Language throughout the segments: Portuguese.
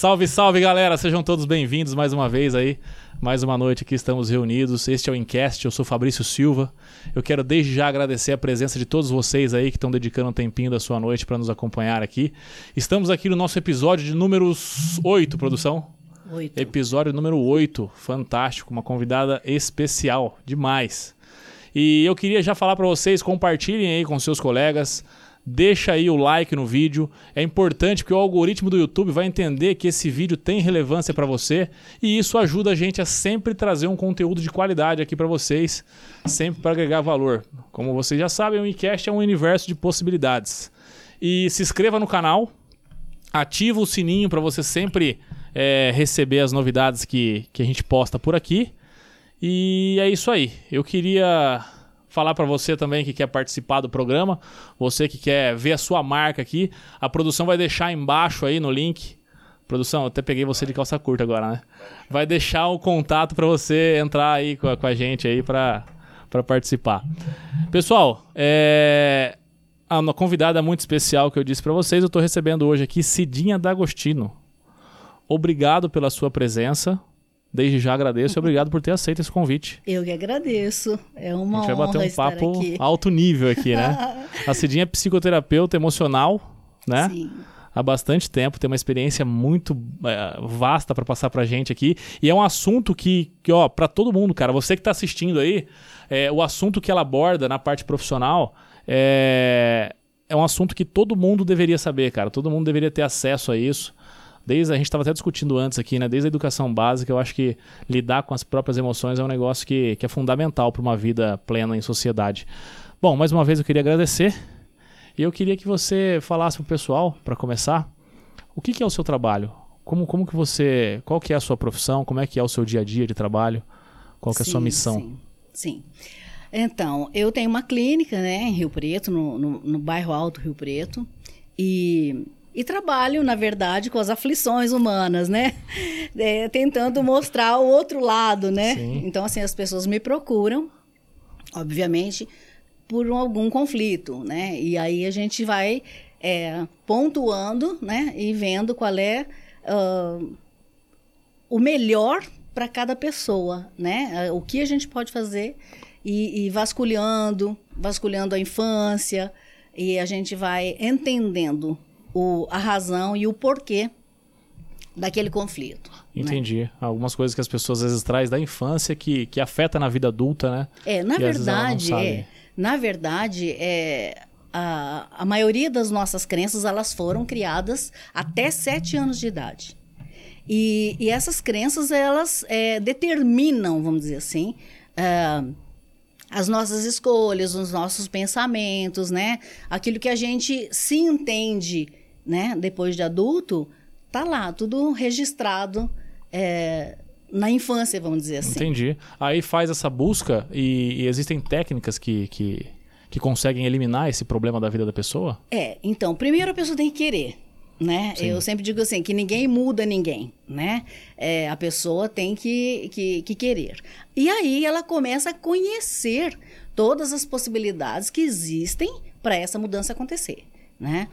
Salve, salve galera, sejam todos bem-vindos mais uma vez aí. Mais uma noite aqui estamos reunidos. Este é o Incast, eu sou Fabrício Silva. Eu quero desde já agradecer a presença de todos vocês aí que estão dedicando um tempinho da sua noite para nos acompanhar aqui. Estamos aqui no nosso episódio de número 8, produção. 8. Episódio número 8, fantástico, uma convidada especial, demais. E eu queria já falar para vocês, compartilhem aí com seus colegas, deixa aí o like no vídeo. É importante porque o algoritmo do YouTube vai entender que esse vídeo tem relevância para você e isso ajuda a gente a sempre trazer um conteúdo de qualidade aqui para vocês, sempre para agregar valor. Como vocês já sabem, o iCast é um universo de possibilidades. E se inscreva no canal, ativa o sininho para você sempre é, receber as novidades que, que a gente posta por aqui. E é isso aí. Eu queria falar para você também que quer participar do programa, você que quer ver a sua marca aqui, a produção vai deixar embaixo aí no link. Produção, até peguei você de calça curta agora, né? Vai deixar o contato para você entrar aí com a, com a gente aí para participar. Pessoal, é, a convidada muito especial que eu disse para vocês, eu estou recebendo hoje aqui Cidinha D'Agostino. Obrigado pela sua presença. Desde já agradeço e obrigado por ter aceito esse convite. Eu que agradeço. É uma honra A gente vai bater um papo aqui. alto nível aqui, né? a Cidinha é psicoterapeuta emocional, né? Sim. Há bastante tempo, tem uma experiência muito é, vasta para passar pra gente aqui. E é um assunto que, que ó, para todo mundo, cara, você que tá assistindo aí, é, o assunto que ela aborda na parte profissional é, é um assunto que todo mundo deveria saber, cara. Todo mundo deveria ter acesso a isso desde a gente estava até discutindo antes aqui, né? Desde a educação básica, eu acho que lidar com as próprias emoções é um negócio que, que é fundamental para uma vida plena em sociedade. Bom, mais uma vez eu queria agradecer e eu queria que você falasse para o pessoal, para começar, o que, que, é o seu trabalho? Como, como que você, qual que é a sua profissão? Como é que é o seu dia a dia de trabalho? Qual que é a sua missão? Sim, sim. Então, eu tenho uma clínica, né, em Rio Preto, no, no, no bairro Alto Rio Preto, e e trabalho, na verdade, com as aflições humanas, né? É, tentando mostrar o outro lado, né? Sim. Então, assim, as pessoas me procuram, obviamente, por algum conflito, né? E aí a gente vai é, pontuando, né? E vendo qual é uh, o melhor para cada pessoa, né? O que a gente pode fazer e, e vasculhando, vasculhando a infância, e a gente vai entendendo o, a razão e o porquê daquele conflito. Né? Entendi. Né? Algumas coisas que as pessoas às vezes trazem da infância que, que afeta na vida adulta, né? É, na verdade, é, na verdade, é, a, a maioria das nossas crenças elas foram criadas até sete anos de idade. E, e essas crenças elas é, determinam, vamos dizer assim, é, as nossas escolhas, os nossos pensamentos, né? Aquilo que a gente se entende né, depois de adulto, tá lá, tudo registrado é, na infância, vamos dizer assim. Entendi. Aí faz essa busca e, e existem técnicas que, que, que conseguem eliminar esse problema da vida da pessoa? É, então, primeiro a pessoa tem que querer. Né? Eu sempre digo assim, que ninguém muda ninguém, né? É, a pessoa tem que, que, que querer. E aí ela começa a conhecer todas as possibilidades que existem para essa mudança acontecer, né?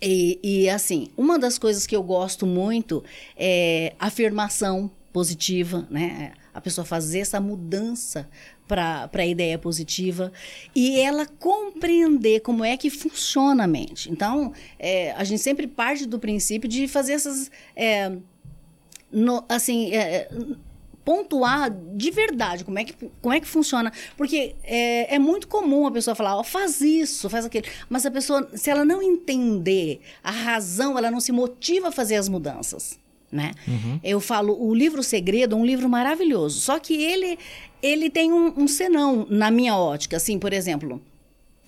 E, e, assim, uma das coisas que eu gosto muito é afirmação positiva, né? A pessoa fazer essa mudança para a ideia positiva e ela compreender como é que funciona a mente. Então, é, a gente sempre parte do princípio de fazer essas. É, no, assim, é, pontuar de verdade como é que, como é que funciona. Porque é, é muito comum a pessoa falar, oh, faz isso, faz aquilo. Mas a pessoa, se ela não entender a razão, ela não se motiva a fazer as mudanças. Né? Uhum. Eu falo, o livro Segredo é um livro maravilhoso. Só que ele, ele tem um, um senão na minha ótica. Assim, por exemplo,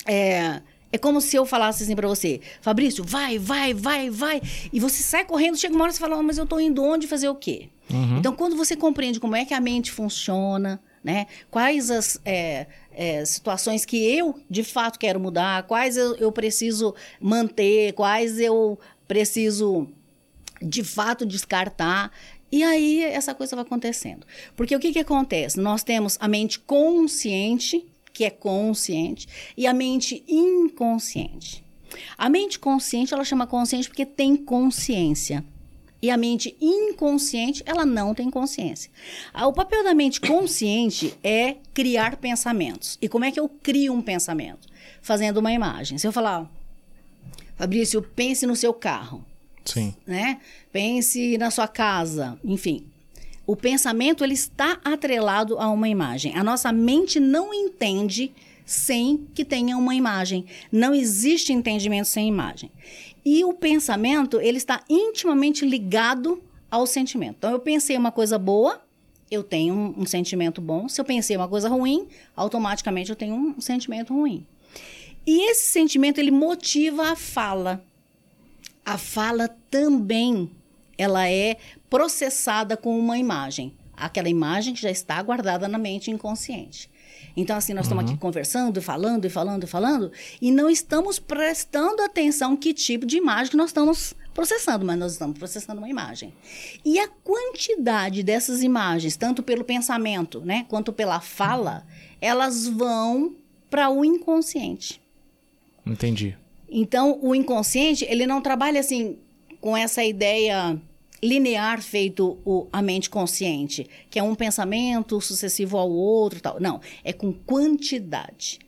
é, é como se eu falasse assim para você, Fabrício, vai, vai, vai, vai. E você sai correndo, chega uma hora e você fala, oh, mas eu tô indo onde fazer o quê? Uhum. Então, quando você compreende como é que a mente funciona, né? Quais as é, é, situações que eu, de fato, quero mudar, quais eu, eu preciso manter, quais eu preciso, de fato, descartar. E aí, essa coisa vai acontecendo. Porque o que, que acontece? Nós temos a mente consciente, que é consciente, e a mente inconsciente. A mente consciente, ela chama consciente porque tem consciência. E a mente inconsciente, ela não tem consciência. Ah, o papel da mente consciente é criar pensamentos. E como é que eu crio um pensamento? Fazendo uma imagem. Se eu falar, Fabrício, pense no seu carro. Sim. Né? Pense na sua casa, enfim. O pensamento ele está atrelado a uma imagem. A nossa mente não entende sem que tenha uma imagem. Não existe entendimento sem imagem. E o pensamento, ele está intimamente ligado ao sentimento. Então, eu pensei uma coisa boa, eu tenho um, um sentimento bom. Se eu pensei uma coisa ruim, automaticamente eu tenho um sentimento ruim. E esse sentimento, ele motiva a fala. A fala também, ela é processada com uma imagem. Aquela imagem que já está guardada na mente inconsciente. Então, assim, nós estamos aqui uhum. conversando, falando e falando e falando, e não estamos prestando atenção que tipo de imagem que nós estamos processando, mas nós estamos processando uma imagem. E a quantidade dessas imagens, tanto pelo pensamento, né, quanto pela fala, elas vão para o inconsciente. Entendi. Então, o inconsciente, ele não trabalha assim com essa ideia linear feito o, a mente consciente, que é um pensamento sucessivo ao outro, tal. Não, é com quantidade.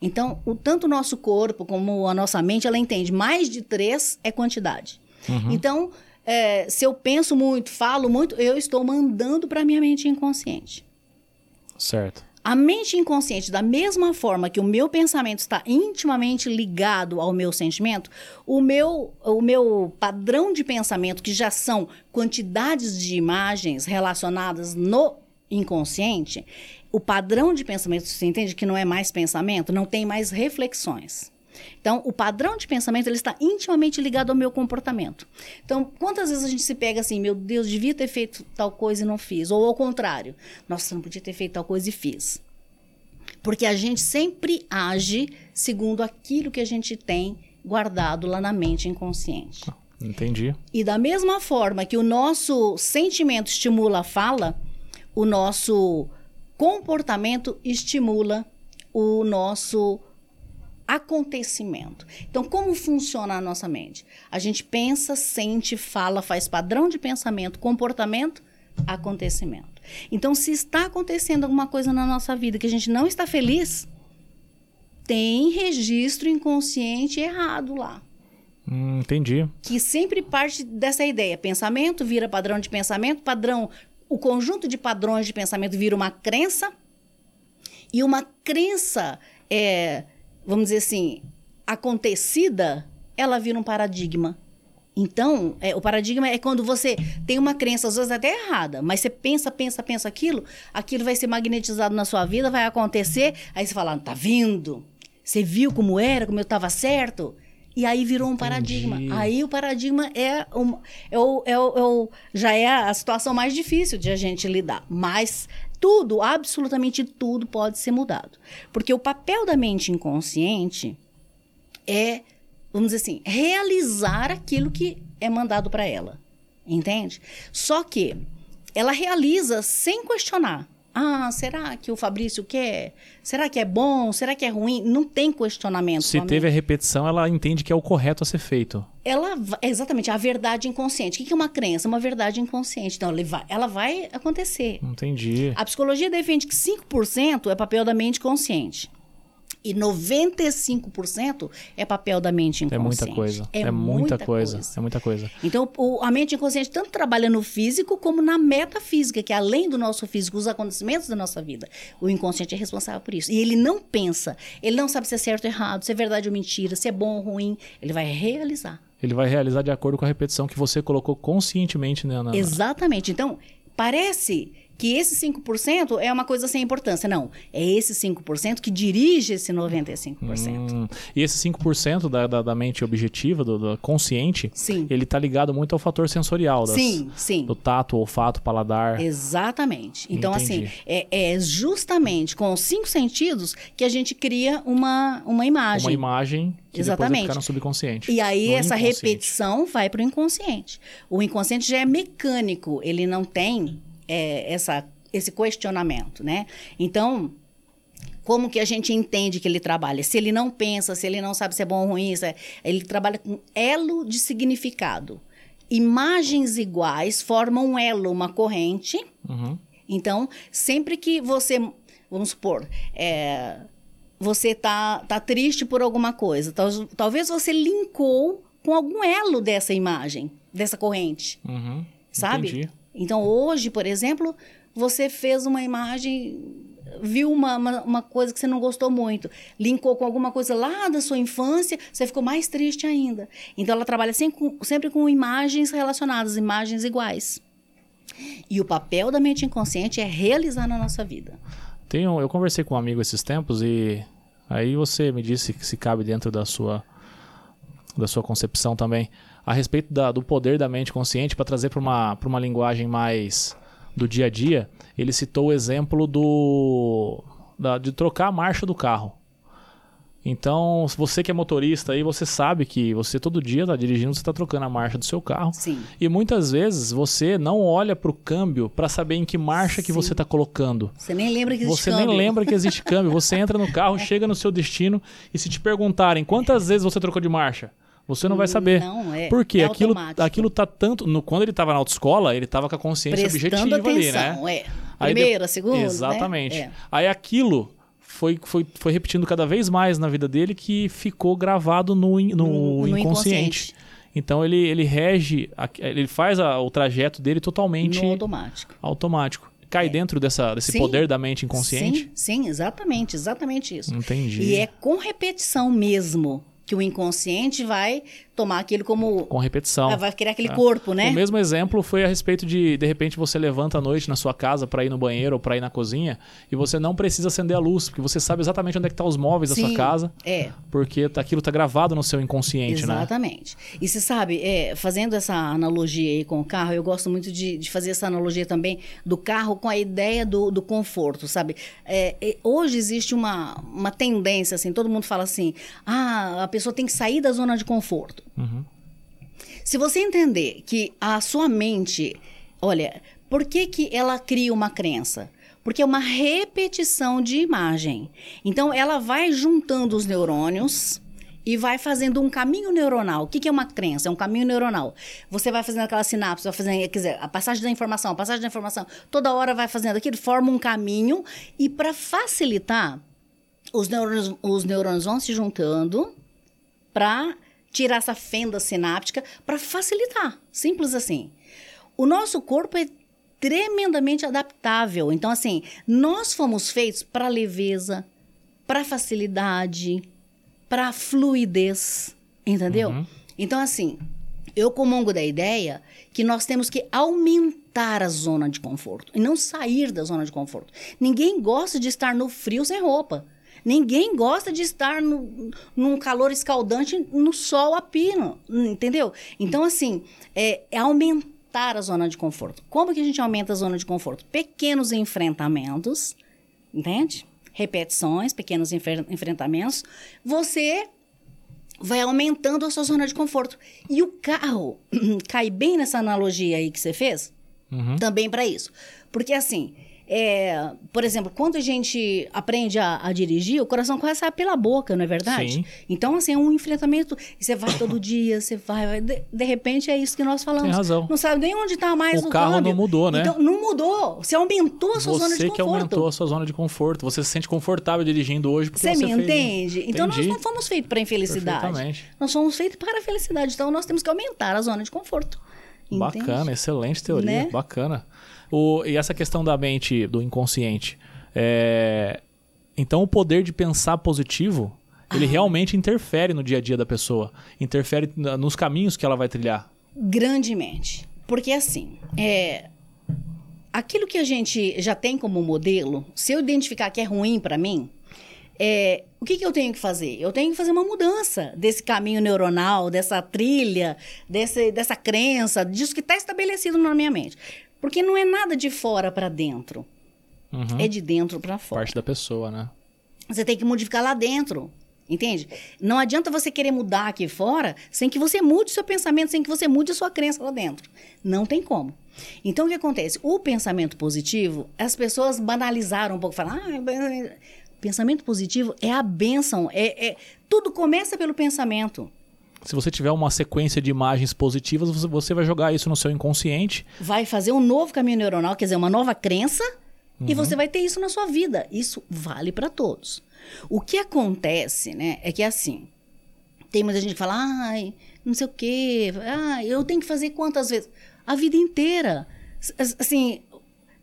Então, o, tanto o nosso corpo como a nossa mente, ela entende mais de três é quantidade. Uhum. Então, é, se eu penso muito, falo muito, eu estou mandando para minha mente inconsciente. Certo. A mente inconsciente, da mesma forma que o meu pensamento está intimamente ligado ao meu sentimento, o meu, o meu padrão de pensamento, que já são quantidades de imagens relacionadas no inconsciente, o padrão de pensamento, você entende que não é mais pensamento, não tem mais reflexões. Então, o padrão de pensamento ele está intimamente ligado ao meu comportamento. Então, quantas vezes a gente se pega assim, meu Deus, devia ter feito tal coisa e não fiz, ou ao contrário, nossa, não podia ter feito tal coisa e fiz. Porque a gente sempre age segundo aquilo que a gente tem guardado lá na mente inconsciente. Entendi. E da mesma forma que o nosso sentimento estimula a fala, o nosso comportamento estimula o nosso acontecimento. Então, como funciona a nossa mente? A gente pensa, sente, fala, faz padrão de pensamento, comportamento, acontecimento. Então, se está acontecendo alguma coisa na nossa vida que a gente não está feliz, tem registro inconsciente errado lá. Hum, entendi. Que sempre parte dessa ideia. Pensamento vira padrão de pensamento, padrão. O conjunto de padrões de pensamento vira uma crença. E uma crença é, vamos dizer assim, acontecida, ela vira um paradigma. Então, é, o paradigma é quando você tem uma crença, às vezes até errada, mas você pensa, pensa, pensa aquilo, aquilo vai ser magnetizado na sua vida, vai acontecer, aí você fala, tá vindo? Você viu como era, como eu estava certo? E aí virou um Entendi. paradigma. Aí o paradigma é, um, é, o, é, o, é o, já é a situação mais difícil de a gente lidar. Mas tudo, absolutamente tudo pode ser mudado. Porque o papel da mente inconsciente é, vamos dizer assim, realizar aquilo que é mandado para ela. Entende? Só que ela realiza sem questionar. Ah, será que o Fabrício quer? Será que é bom? Será que é ruim? Não tem questionamento. Se teve a repetição, ela entende que é o correto a ser feito. Ela, exatamente, a verdade inconsciente. O que é uma crença? Uma verdade inconsciente. Então, ela vai, ela vai acontecer. Entendi. A psicologia defende que 5% é papel da mente consciente. E 95% é papel da mente inconsciente. É muita coisa. É, é muita, muita coisa. coisa. É muita coisa. Então, o, a mente inconsciente tanto trabalha no físico como na metafísica, que além do nosso físico, os acontecimentos da nossa vida. O inconsciente é responsável por isso. E ele não pensa, ele não sabe se é certo ou errado, se é verdade ou mentira, se é bom ou ruim. Ele vai realizar. Ele vai realizar de acordo com a repetição que você colocou conscientemente né, na. Exatamente. Então, parece que esse 5% é uma coisa sem importância. Não, é esse 5% que dirige esse 95%. Hum, e esse 5% da, da, da mente objetiva, do, do, consciente, sim. ele está ligado muito ao fator sensorial. Das, sim, sim. Do tato, olfato, paladar. Exatamente. Então, Entendi. assim, é, é, justamente com os cinco sentidos que a gente cria uma, uma imagem. Uma imagem que Exatamente. depois no subconsciente. E aí essa repetição vai para o inconsciente. O inconsciente já é mecânico, ele não tem é, essa, esse questionamento, né? Então, como que a gente entende que ele trabalha? Se ele não pensa, se ele não sabe se é bom ou ruim, é, ele trabalha com elo de significado. imagens iguais formam um elo, uma corrente. Uhum. Então, sempre que você, vamos supor, é, você tá, tá triste por alguma coisa, tal, talvez você linkou com algum elo dessa imagem, dessa corrente, Uhum. sabe? Entendi. Então, hoje, por exemplo, você fez uma imagem, viu uma, uma, uma coisa que você não gostou muito, linkou com alguma coisa lá da sua infância, você ficou mais triste ainda. Então, ela trabalha sempre com, sempre com imagens relacionadas, imagens iguais. E o papel da mente inconsciente é realizar na nossa vida. Tenho, eu conversei com um amigo esses tempos e aí você me disse que se cabe dentro da sua da sua concepção também a respeito da- do poder da mente consciente para trazer para uma uma linguagem mais do dia a dia. Ele citou o exemplo do da- de trocar a marcha do carro. Então, se você que é motorista aí, você sabe que você todo dia está dirigindo, você está trocando a marcha do seu carro. Sim. E muitas vezes você não olha para o câmbio para saber em que marcha que Sim. você está colocando. Você nem lembra que existe Você nem câmbio. lembra que existe câmbio. Você entra no carro, chega no seu destino e se te perguntarem quantas vezes você trocou de marcha, você não vai saber. Não, é. Por quê? é aquilo, automático. aquilo tá tanto. No, quando ele estava na autoescola, ele estava com a consciência Prestando objetiva ali, atenção, né? é. Aí de- Primeira, segunda, né? Exatamente. É. Aí aquilo foi, foi, foi repetindo cada vez mais na vida dele que ficou gravado no, no, No- no inconsciente. inconsciente. Então ele, ele rege, ele faz a- o trajeto dele totalmente No automático. automático. Cai dentro dessa, desse Sim. poder da mente inconsciente? Sim, sim, exatamente, exatamente isso. Entendi. E é com repetição mesmo que o inconsciente vai tomar aquilo como. Com repetição. Ah, vai criar aquele É. corpo, né? O mesmo exemplo foi a respeito de, de repente, você levanta à noite na sua casa para ir no banheiro ou para ir na cozinha e você não precisa acender a luz, porque você sabe exatamente onde é que tá os móveis da sua Sim, casa, É, porque tá- aquilo tá gravado no seu inconsciente, né? exatamente. E você sabe, é, fazendo essa analogia aí com o carro, eu gosto muito de, de fazer essa analogia também do carro com a ideia do, do conforto, sabe? É, é, hoje existe uma, uma tendência, assim, todo mundo fala assim, ah, a pessoa tem que sair da zona de conforto. Se você entender que a sua mente, olha, por que, que ela cria uma crença? Porque é uma repetição de imagem. Então, ela vai juntando os neurônios e vai fazendo um caminho neuronal. O que, que é uma crença? É um caminho neuronal. Você vai fazendo aquela sinapse, vai fazendo, quer dizer, a passagem da informação, a passagem da informação, toda hora vai fazendo aquilo, forma um caminho. E para facilitar, os neurônios, os neurônios vão se juntando para tirar essa fenda sináptica para facilitar. Simples assim. O nosso corpo é tremendamente adaptável. Então, assim, nós fomos feitos para leveza, para facilidade, para fluidez. Entendeu? Uhum. Então, assim, eu comungo da ideia que nós temos que aumentar a zona de conforto e não sair da zona de conforto. Ninguém gosta de estar no frio sem roupa. Ninguém gosta de estar no, num calor escaldante no sol a pino, entendeu? Então, assim, é, é aumentar a zona de conforto. Como que a gente aumenta a zona de conforto? Pequenos enfrentamentos, entende? Repetições, pequenos enfrentamentos. Você vai aumentando a sua zona de conforto. E o carro cai bem nessa analogia aí que você fez, Uhum. também para isso. Porque assim, é, por exemplo, quando a gente aprende a, a dirigir, o coração quase sai pela boca, não é verdade? Sim. Então, assim, é um enfrentamento. Você vai todo dia, você vai, vai de, de repente é isso que nós falamos. Tem razão. Não sabe nem onde está mais O o carro câmbio. não mudou, né? Então, não mudou. Você aumentou a sua zona de Você conforto. que aumentou a sua zona de conforto. Você se sente confortável dirigindo hoje porque Você você me fez... entende? Então nós Entendi. não fomos feitos para infelicidade. Nós fomos feitos para a felicidade. Então nós temos que aumentar a zona de conforto. Entende? Bacana, excelente teoria, Né? bacana. O, e essa questão da mente, do inconsciente, é, então o poder de pensar positivo, ele Ah. realmente interfere no dia a dia da pessoa, interfere nos caminhos que ela vai trilhar. Grandemente. Porque assim, é, aquilo que a gente já tem como modelo, se eu identificar que é ruim para mim, é, o que, que eu tenho que fazer? Eu tenho que fazer uma mudança desse caminho neuronal, dessa trilha, desse, dessa crença, disso que está estabelecido na minha mente. Porque não é nada de fora para dentro, Uhum. é de dentro para fora. Parte da pessoa, né? Você tem que modificar lá dentro. Entende? Não adianta você querer mudar aqui fora sem que você mude o seu pensamento, sem que você mude a sua crença lá dentro. Não tem como. Então, o que acontece? O pensamento positivo, as pessoas banalizaram um pouco, falam, ah, pensamento positivo é a bênção, é, é- tudo começa pelo pensamento. Se você tiver uma sequência de imagens positivas, você- vai jogar isso no seu inconsciente. Vai fazer um novo caminho neuronal, quer dizer, uma nova crença, Uhum. e você vai ter isso na sua vida. Isso vale para todos. O que acontece, né, é que assim, tem muita gente que fala, ai, não sei o quê, ah, eu tenho que fazer quantas vezes? A vida inteira. Assim,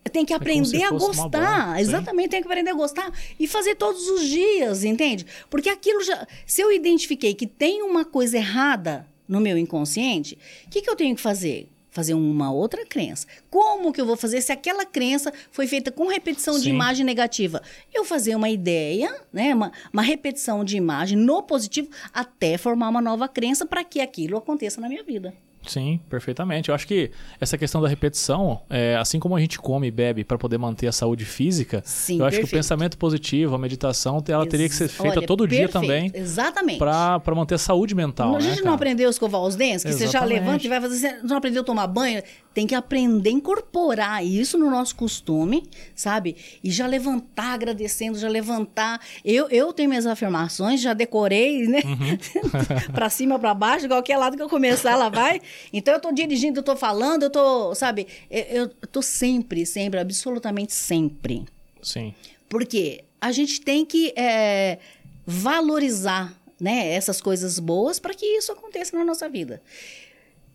tem que É aprender se a gostar. Exatamente, tem que aprender a gostar e fazer todos os dias, entende? Porque aquilo já. Se eu identifiquei que tem uma coisa errada no meu inconsciente, o que, que eu tenho que fazer? Fazer uma outra crença. Como que eu vou fazer se aquela crença foi feita com repetição de Sim. imagem negativa? Eu fazer uma ideia, né, uma, uma repetição de imagem no positivo até formar uma nova crença para que aquilo aconteça na minha vida. Sim, perfeitamente. Eu acho que essa questão da repetição, é, assim como a gente come e bebe para poder manter a saúde física, Sim, eu acho que o perfeito. pensamento positivo, a meditação, ela teria que ser Ex- feita olha, todo dia perfeito, também Exatamente. para manter a saúde mental. a né, gente não cara? aprendeu a escovar os dentes, que você já Exatamente. levanta e vai fazer. Você não aprendeu a tomar banho? Tem que aprender a incorporar isso no nosso costume, sabe? E já levantar agradecendo, já levantar. Eu, eu tenho minhas afirmações, já decorei, né? Uhum. pra cima, pra baixo, qualquer lado que eu começar, ela vai. Então eu tô dirigindo, eu tô falando, eu tô, sabe? Eu, eu tô sempre, sempre, absolutamente sempre. Sim. Porque a gente tem que é, valorizar né, essas coisas boas para que isso aconteça na nossa vida.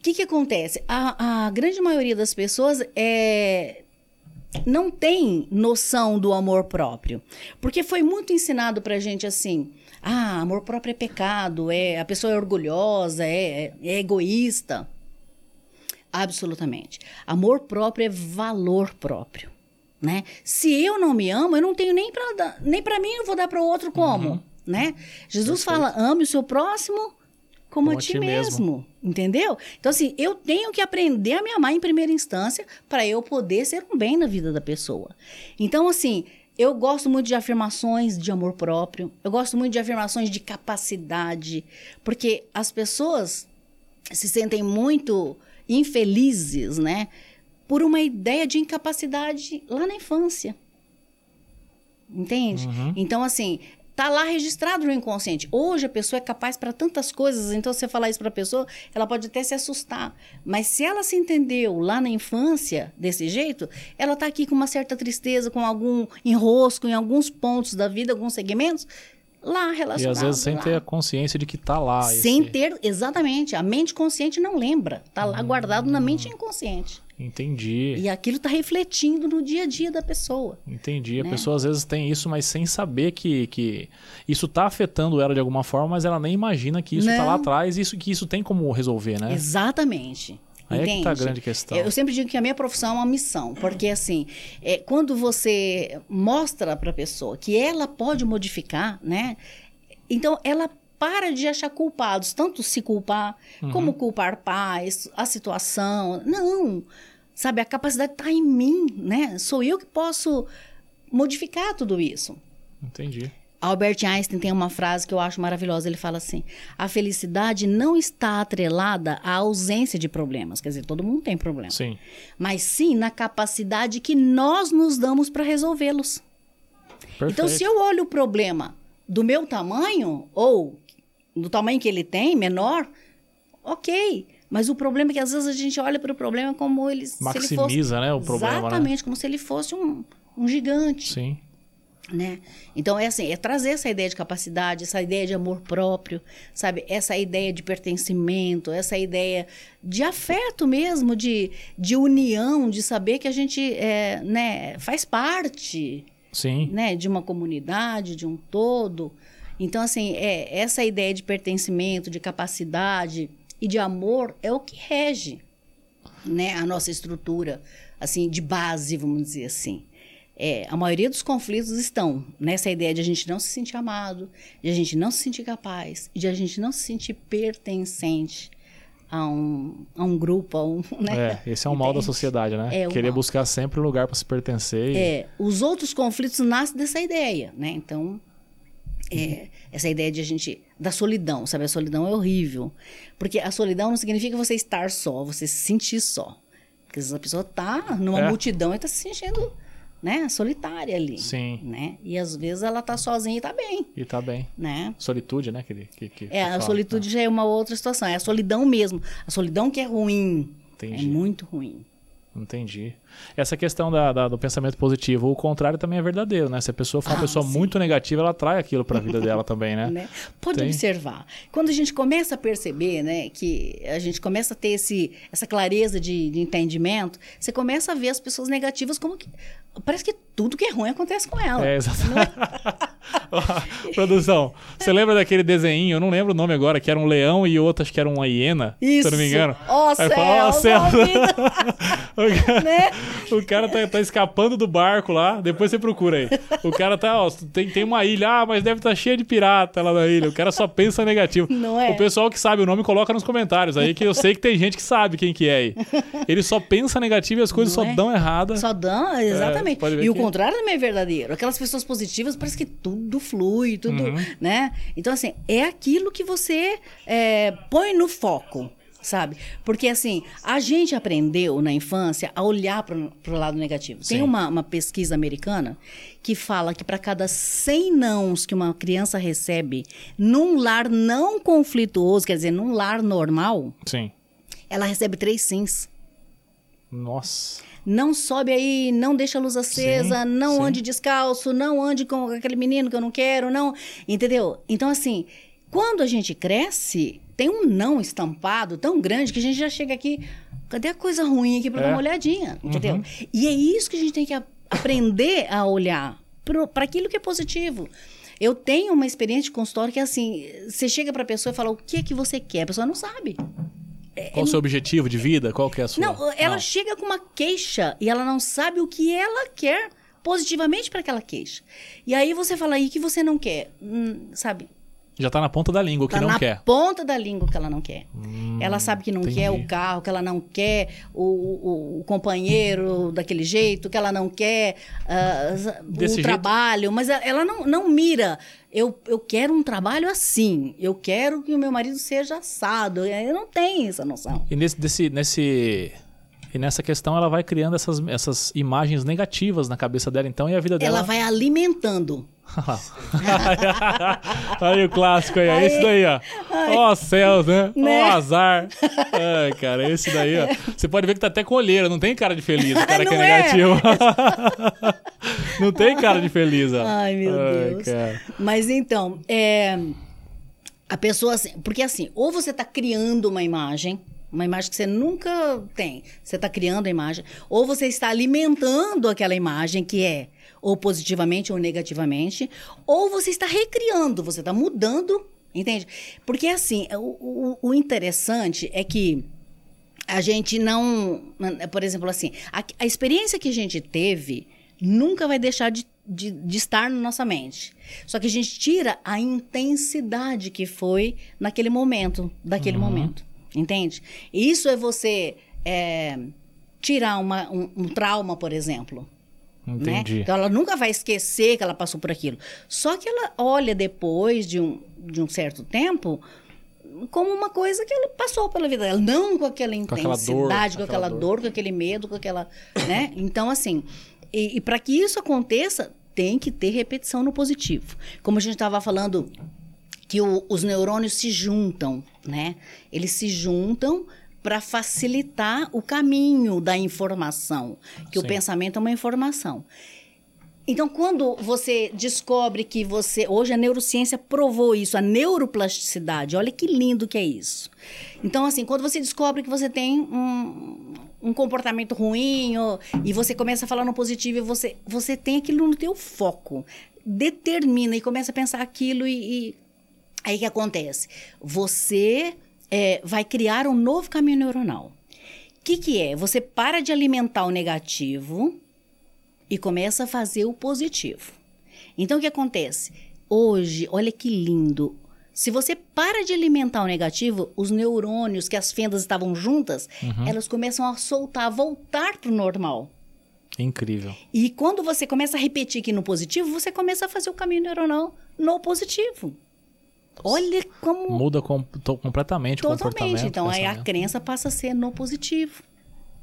O que, que acontece? A, a grande maioria das pessoas é, não tem noção do amor próprio. Porque foi muito ensinado pra gente assim: ah, amor próprio é pecado, é, a pessoa é orgulhosa, é, é egoísta. Absolutamente. Amor próprio é valor próprio, né? Se eu não me amo, eu não tenho nem para nem para mim eu vou dar para o outro como, né? Jesus fala: ame o seu próximo como, a ti mesmo. entendeu? Então assim, eu tenho que aprender a me amar em primeira instância para eu poder ser um bem na vida da pessoa. Então assim, eu gosto muito de afirmações de amor próprio, eu gosto muito de afirmações de capacidade, porque as pessoas se sentem muito infelizes, né? Por uma ideia de incapacidade lá na infância. Entende? Então, assim, tá lá registrado no inconsciente. Hoje a pessoa é capaz para tantas coisas, então você falar isso para a pessoa, ela pode até se assustar. Mas se ela se entendeu lá na infância desse jeito, ela tá aqui com uma certa tristeza, com algum enrosco em alguns pontos da vida, alguns segmentos, lá E relacionado. às vezes sem lá. ter a consciência de que tá lá. Sem esse- ter, exatamente. A mente consciente não lembra. Tá lá guardado na mente inconsciente. Entendi. E aquilo tá refletindo no dia a dia da pessoa. Entendi. A né? pessoa às vezes tem isso, mas sem saber que, que isso tá afetando ela de alguma forma, mas ela nem imagina que isso tá Não. lá atrás e isso, que isso tem como resolver, né? Exatamente. Aí é que Entende? tá a grande questão. Eu sempre digo que a minha profissão é uma missão, porque assim, é, quando você mostra para a pessoa que ela pode modificar, né? Então ela para de achar culpados, tanto se culpar Uhum. como culpar pais, a situação. Não, sabe? A capacidade está em mim, né? Sou eu que posso modificar tudo isso. Entendi. Albert Einstein tem uma frase que eu acho maravilhosa. Ele fala assim: a felicidade não está atrelada à ausência de problemas. Quer dizer, todo mundo tem problema. Sim. Mas sim na capacidade que nós nos damos para resolvê-los. Então, se eu olho o problema do meu tamanho, ou do tamanho que ele tem, menor, ok. Mas o problema é que às vezes a gente olha para o problema como ele, se ele fosse. Maximiza, né, o problema, né? Exatamente, como se ele fosse um, um gigante Sim. né? Então é assim, é trazer essa ideia de capacidade, essa ideia de amor próprio, sabe? Essa ideia de pertencimento, essa ideia de afeto mesmo, de, de união, de saber que a gente é, né, faz parte, Sim. né, de uma comunidade, de um todo. Então assim, é essa ideia de pertencimento, de capacidade e de amor é o que rege, né, a nossa estrutura, assim, de base, vamos dizer assim. É, a maioria dos conflitos estão nessa ideia de a gente não se sentir amado, de a gente não se sentir capaz, de a gente não se sentir pertencente a um, a um grupo, a um, né? É, esse é o mal da sociedade, né? É Querer mal. buscar sempre um lugar para se pertencer. e- É, os outros conflitos nascem dessa ideia, né? Então, é, essa ideia de a gente da solidão, sabe? A solidão é horrível, porque a solidão não significa você estar só, você se sentir só. Porque às vezes a pessoa tá numa É. multidão e tá se sentindo né, solitária ali. Sim. Né? E às vezes ela tá sozinha e tá bem, E tá bem. né? Solitude, né? Que, que, que É, a solitude já é uma outra situação, é a solidão mesmo. A solidão que é ruim. Entendi. É muito ruim. Entendi. Essa questão da, da- do pensamento positivo, o contrário também é verdadeiro, né? Se a pessoa for uma Ah, pessoa sim. muito negativa, ela atrai aquilo pra vida dela também, né? né? Pode Tem. observar. Quando a gente começa a perceber, né, que a gente começa a ter esse, essa clareza de, de entendimento, você começa a ver as pessoas negativas como que parece que tudo que é ruim acontece com ela. É, exatamente. Produção, você lembra daquele desenho? Eu não lembro o nome agora, que era um leão e outro, acho que era uma hiena, se eu não me Isso. engano. Ó fala, céus, ó vida. O cara, Né? o cara tá, tá escapando do barco lá, depois você procura aí. O cara tá, ó, tem, tem uma ilha, ah, mas deve estar tá cheia de pirata lá na ilha. O cara só pensa negativo. Não é? O pessoal que sabe o nome coloca nos comentários aí, que eu sei que tem gente que sabe quem que é aí. Ele só pensa negativo e as coisas Não só é? dão errada. Só dão, exatamente. Pode ver e o que- contrário também é verdadeiro. Aquelas pessoas positivas parece que tudo flui, tudo, Uhum. né? Então, assim, é aquilo que você é, põe no foco. Sabe? Porque assim, a gente aprendeu na infância a olhar para o lado negativo. Sim. Tem uma, uma pesquisa americana que fala que para cada 100 nãos que uma criança recebe num lar não conflituoso, quer dizer, num lar normal, Sim. ela recebe três sims Nossa. Não sobe aí, não deixa a luz acesa, Sim, não sim. ande descalço, não ande com aquele menino que eu não quero, não. Entendeu? Então, assim, quando a gente cresce, tem um não estampado tão grande que a gente já chega aqui. Cadê a coisa ruim aqui pra É. dar uma olhadinha? Entendeu? Uhum. E é isso que a gente tem que a- aprender a olhar para aquilo que é positivo. Eu tenho uma experiência de consultório que é assim: você chega pra pessoa e fala o que é que você quer, a pessoa não sabe. Qual o seu objetivo de vida? Qual que é a sua? Não, ela chega com uma queixa e ela não sabe o que ela quer positivamente para aquela queixa. E aí você fala aí que você não quer, Hum, sabe? Já tá na ponta da língua, o que Tá não na quer. ponta da língua que ela não quer. ela sabe que não entendi. quer o carro, que ela não quer o, o- o companheiro daquele jeito, que ela não quer Desse o jeito? trabalho, mas ela não, não mira. Eu, eu quero um trabalho assim. Eu quero que o meu marido seja assado. Eu não tenho essa noção. E nesse, desse, nesse, e nessa questão ela vai criando essas, essas imagens negativas na cabeça dela, então, e a vida dela. Ela vai alimentando. Aí o clássico aí, ó. esse daí, ó. Ó, céus, né? Né? Ó, azar. Ai, cara, esse daí, ó. Você pode ver que tá até com olheira, não tem cara de feliz, o cara que é Não é? negativo. não tem cara de feliz, ó. Ai, meu Deus. cara. Mas então, é, a pessoa assim, porque assim, ou você está criando uma imagem, uma imagem que você nunca tem, você está criando a imagem, ou você está alimentando aquela imagem que é ou positivamente ou negativamente, ou você está recriando, você está mudando, entende? Porque assim, o, o- o interessante é que a gente não. Por exemplo, assim, a, a experiência que a gente teve nunca vai deixar de, de, de estar na nossa mente. Só que a gente tira a intensidade que foi naquele momento, daquele momento. Entende? Isso é você é, tirar uma, um, um trauma, por exemplo. Né? Entendi. Então ela nunca vai esquecer que ela passou por aquilo. Só que ela olha depois de um, de um certo tempo como uma coisa que ela passou pela vida dela, não com aquela Com aquela intensidade, dor, com aquela aquela dor. dor, com aquele medo, com aquela, né? Então assim, e, e para que isso aconteça, tem que ter repetição no positivo. Como a gente estava falando que o- os neurônios se juntam, né? Eles se juntam para facilitar o caminho da informação, que Sim. o pensamento é uma informação. Então, quando você descobre que você. Hoje a neurociência provou isso, a neuroplasticidade. Olha que lindo que é isso. Então, assim, quando você descobre que você tem um, um comportamento ruim ou- e você começa a falar no positivo e você, você tem aquilo no teu foco. Determina e começa a pensar aquilo e. e aí que acontece? Você é, vai criar um novo caminho neuronal. O que, que é? Você para de alimentar o negativo e começa a fazer o positivo. Então, o que acontece? Hoje, olha que lindo. Se você para de alimentar o negativo, os neurônios, que as fendas estavam juntas, elas começam a soltar, a voltar para o normal. Incrível. E quando você começa a repetir aqui no positivo, você começa a fazer o caminho neuronal no positivo. Olha como Muda com- completamente o comportamento. totalmente. Então aí a crença passa a ser no positivo.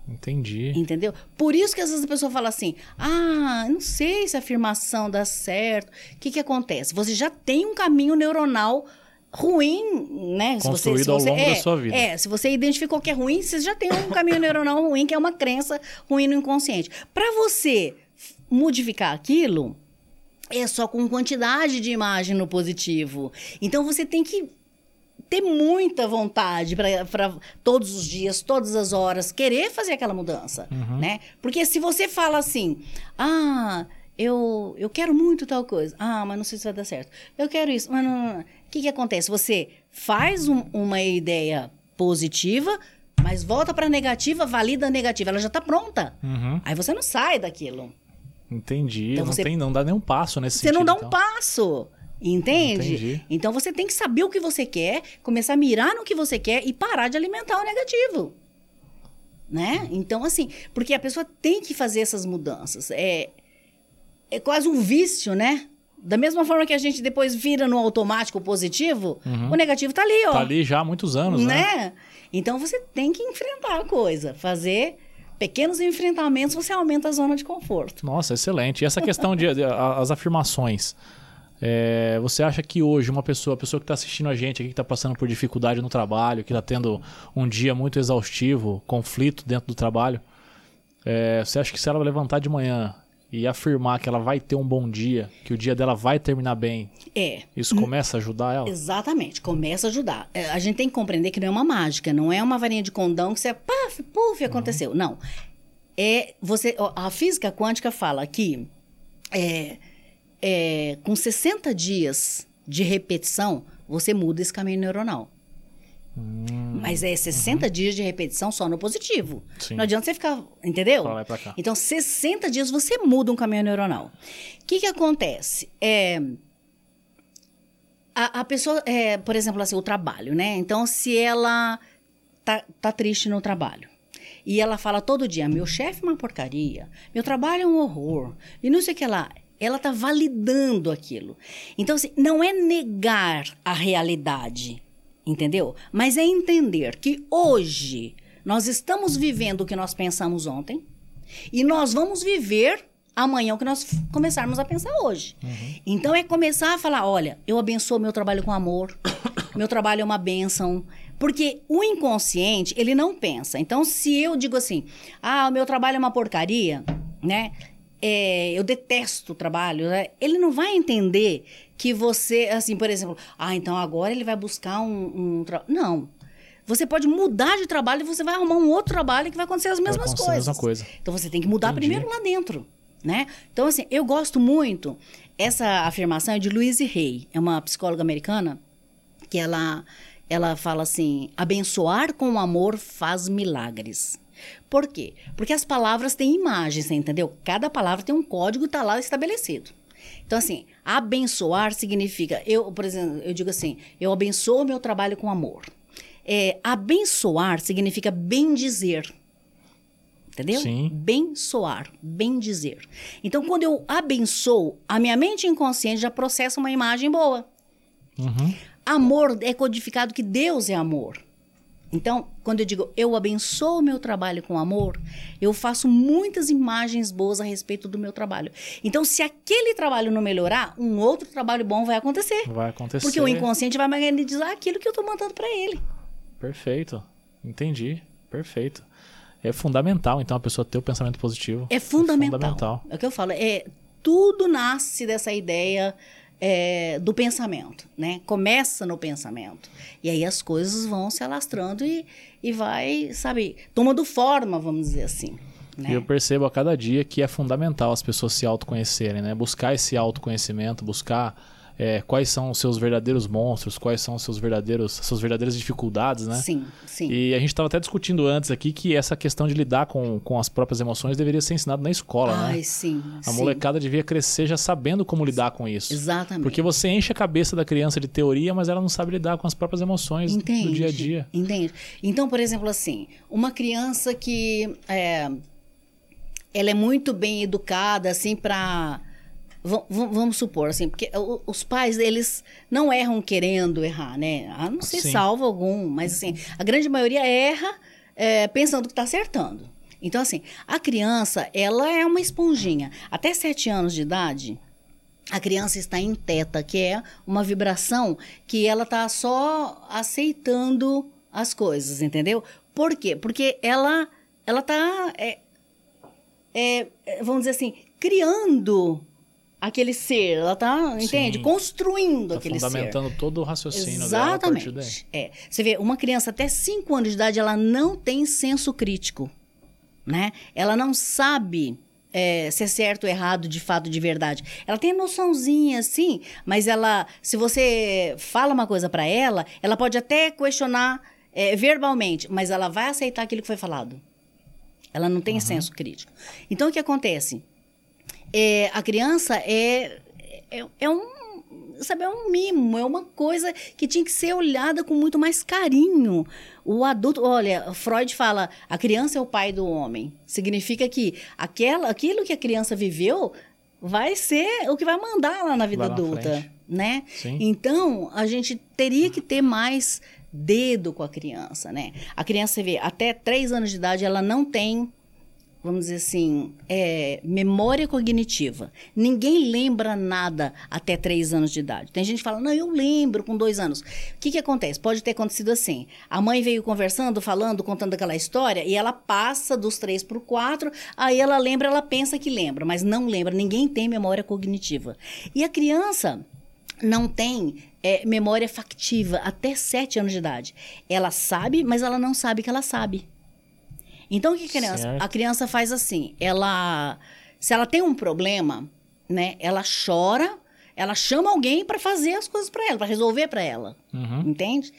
Entendi. Entendeu? Por isso que às vezes a pessoa fala assim: ah, não sei se a afirmação dá certo. O que, que acontece? Você já tem um caminho neuronal ruim, né? Construído se você, se ao você, longo é, da sua vida. É, se você identificou que é ruim, você já tem um caminho neuronal ruim, que é uma crença ruim no inconsciente. Para você modificar aquilo, é só com quantidade de imagem no positivo. Então você tem que ter muita vontade para todos os dias, todas as horas, querer fazer aquela mudança, Uhum. né? Porque se você fala assim, ah, eu, eu quero muito tal coisa, ah, mas não sei se vai dar certo. Eu quero isso, mas não... não, não. O que, que acontece? Você faz um- uma ideia positiva, mas volta para negativa, valida a negativa, ela já está pronta. Uhum. Aí você não sai daquilo. Entendi. Então não, você- tem, não dá nenhum passo nesse Você sentido. não dá um então. passo. Entende? Entendi. Então você tem que saber o que você quer, começar a mirar no que você quer e parar de alimentar o negativo. Né? Então, assim, porque a pessoa tem que fazer essas mudanças. É, é quase um vício, né? Da mesma forma que a gente depois vira no automático positivo, o negativo tá ali, ó. Uhum. Tá ali já há muitos anos, né? né? Então você tem que enfrentar a coisa, fazer pequenos enfrentamentos, você aumenta a zona de conforto. Nossa, excelente. E essa questão de, de- as afirmações. é, você acha que hoje uma pessoa, a pessoa que está assistindo a gente aqui, que está passando por dificuldade no trabalho, que está tendo um dia muito exaustivo, conflito dentro do trabalho, é, você acha que se ela levantar de manhã e afirmar que ela vai ter um bom dia, que o dia dela vai terminar bem, É. isso começa a ajudar ela? Exatamente, começa a ajudar. É, A gente tem que compreender que não é uma mágica, não é uma varinha de condão que você, paf, puf, aconteceu. Não. É você, a física quântica fala que é, é, com 60 dias de repetição, você muda esse caminho neuronal. Mas é 60 dias de repetição só no positivo. Sim. Não adianta você ficar, entendeu? Pra lá e pra cá. Então, 60 dias você muda um caminho neuronal. O que, que acontece? É, a, a pessoa, é, por exemplo, assim, o trabalho, né? Então, se ela tá, tá triste no trabalho e ela fala todo dia: meu chefe é uma porcaria, meu trabalho é um horror, e não sei o que lá. Ela tá validando aquilo. Então, assim, não é negar a realidade, entendeu? Mas é entender que hoje nós estamos vivendo o que nós pensamos ontem e nós vamos viver amanhã o que nós começarmos a pensar hoje. Então é começar a falar, olha, eu abençoo meu trabalho com amor, meu trabalho é uma bênção. Porque o inconsciente, ele não pensa. Então, se eu digo assim, ah, o meu trabalho é uma porcaria, né? É, eu detesto o trabalho, né? ele não vai entender que você, assim, por exemplo, ah, então agora ele vai buscar um, um tra... Não. Você pode mudar de trabalho e você vai arrumar um outro trabalho que vai acontecer as mesmas acontecer a coisas. mesma coisa. Então você tem que mudar Entendi. primeiro lá dentro, né? Então assim, eu gosto muito essa afirmação é de Louise Hay, é uma psicóloga americana que ela ela fala assim: abençoar com amor faz milagres. Por quê? Porque as palavras têm imagens, você entendeu? Cada palavra tem um código tá lá estabelecido. Então assim, abençoar significa eu, por exemplo, eu digo assim, eu abençoo meu trabalho com amor. É, abençoar significa bem dizer. Entendeu? Sim. Bençoar, bem dizer. Então, quando eu abençoo, a minha mente inconsciente já processa uma imagem boa. Uhum. Amor é codificado que Deus é amor. Então, quando eu digo eu abençoo o meu trabalho com amor, eu faço muitas imagens boas a respeito do meu trabalho. Então, se aquele trabalho não melhorar, um outro trabalho bom vai acontecer. Vai acontecer. Porque o inconsciente vai magnetizar aquilo que eu estou mandando para ele. Perfeito. Entendi. Perfeito. É fundamental, então, a pessoa ter o pensamento positivo. É fundamental. fundamental. É o que eu falo. É, tudo nasce dessa ideia é, do pensamento, né? Começa no pensamento. E aí as coisas vão se alastrando e, e vai, sabe, tomando forma, vamos dizer assim. E eu Né? percebo a cada dia que é fundamental as pessoas se autoconhecerem, né? Buscar esse autoconhecimento, buscar é, quais são os seus verdadeiros monstros, quais são os seus verdadeiros, suas verdadeiras dificuldades, né? Sim, sim. E a gente estava até discutindo antes aqui que essa questão de lidar com, com as próprias emoções deveria ser ensinada na escola, Ai, né? sim. A sim. molecada devia crescer já sabendo como lidar com isso. Exatamente. Porque você enche a cabeça da criança de teoria, mas ela não sabe lidar com as próprias emoções Entende? do dia a dia. Entende? Então, por exemplo, assim, uma criança que é, ela é muito bem educada, assim, para vamos supor, assim, porque os pais, eles não erram querendo errar, né? A não ser Sim. salvo algum, mas assim, a grande maioria erra é, pensando que está acertando. Então, assim, a criança, ela é uma esponjinha. Até sete anos de idade, a criança está em teta, que é uma vibração que ela está só aceitando as coisas, entendeu? Por quê? Porque ela ela está, é, é, vamos dizer assim, criando aquele ser. Ela está, entende? Construindo tá aquele ser. Fundamentando todo o raciocínio Exatamente. dela daí. É. Você vê, uma criança até 5 anos de idade, ela não tem senso crítico, né? Ela não sabe é, se é certo ou errado, de fato, de verdade. Ela tem noçãozinha, sim, mas ela, se você fala uma coisa para ela, ela pode até questionar é, verbalmente, mas ela vai aceitar aquilo que foi falado. Ela não tem senso crítico. Então, o que acontece? É, a criança é, é, é um sabe, é um mimo, é uma coisa que tinha que ser olhada com muito mais carinho. O adulto, olha, Freud fala, a criança é o pai do homem. Significa que aquela, aquilo que a criança viveu vai ser o que vai mandar lá na vida Lá na adulta, frente. né? Sim. Então, a gente teria que ter mais dedo com a criança, né? A criança, você vê, até três anos de idade, ela não tem, vamos dizer assim, é, memória cognitiva. Ninguém lembra nada até três anos de idade. Tem gente que fala, não, eu lembro com dois anos. O que, que acontece? Pode ter acontecido assim. A mãe veio conversando, falando, contando aquela história, e ela passa dos três para o quatro, aí ela lembra, ela pensa que lembra, mas não lembra. Ninguém tem memória cognitiva. E a criança não tem é, memória factiva até sete anos de idade. Ela sabe, mas ela não sabe que ela sabe. Então, o que a criança? Certo. A criança faz assim, ela... Se ela tem um problema, né? Ela chora, ela chama alguém para fazer as coisas para ela, para resolver para ela. Uhum. Entende?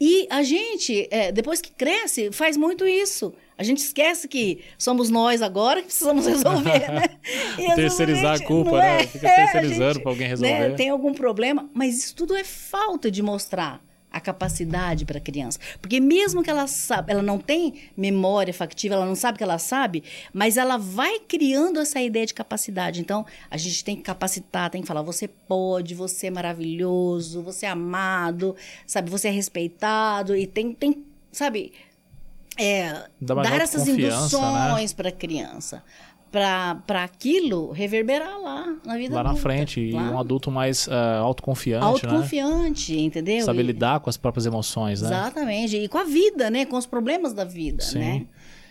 E a gente, é, depois que cresce, faz muito isso. A gente esquece que somos nós agora que precisamos resolver, né? E Terceirizar a culpa, né? é? Fica É, a terceirizando gente, pra alguém né, resolver. tem algum problema, mas isso tudo é falta de mostrar a capacidade para a criança. Porque mesmo que ela sabe, ela não tem memória factiva, ela não sabe que ela sabe, mas ela vai criando essa ideia de capacidade. Então, a gente tem que capacitar, tem que falar, você pode, você é maravilhoso, você é amado, sabe, você é respeitado e tem, tem sabe, é, dar essas né? induções para a criança. Para aquilo reverberar lá na vida Lá na adulta, frente. E claro. um adulto mais ah, autoconfiante, né? autoconfiante, entendeu? Saber E- lidar com as próprias emoções, né? Exatamente. E com a vida, né? Com os problemas da vida, Sim. né?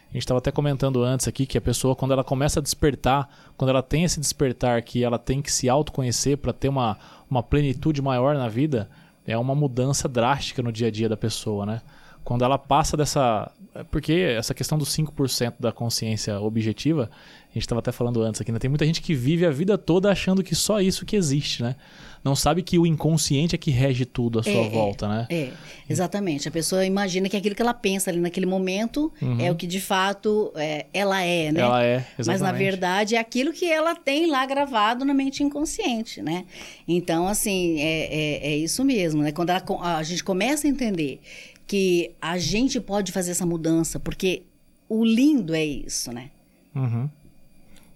A gente estava até comentando antes aqui que a pessoa, quando ela começa a despertar, quando ela tem esse despertar que ela tem que se autoconhecer para ter uma, uma plenitude maior na vida, é uma mudança drástica no dia a dia da pessoa, né? Quando ela passa dessa. É Porque essa questão dos 5% da consciência objetiva, a gente estava até falando antes aqui, né? Tem muita gente que vive a vida toda achando que só isso que existe, né? Não sabe que o inconsciente é que rege tudo à sua É, volta, né? É, exatamente. A pessoa imagina que aquilo que ela pensa ali naquele momento é o que de fato é, ela é, né? Uhum. Ela é, Mas na exatamente. verdade é aquilo que ela tem lá gravado na mente inconsciente, né? Então, assim, é, é, é isso mesmo, né? Quando ela a gente começa a entender que a gente pode fazer essa mudança, porque o lindo é isso, né? Uhum.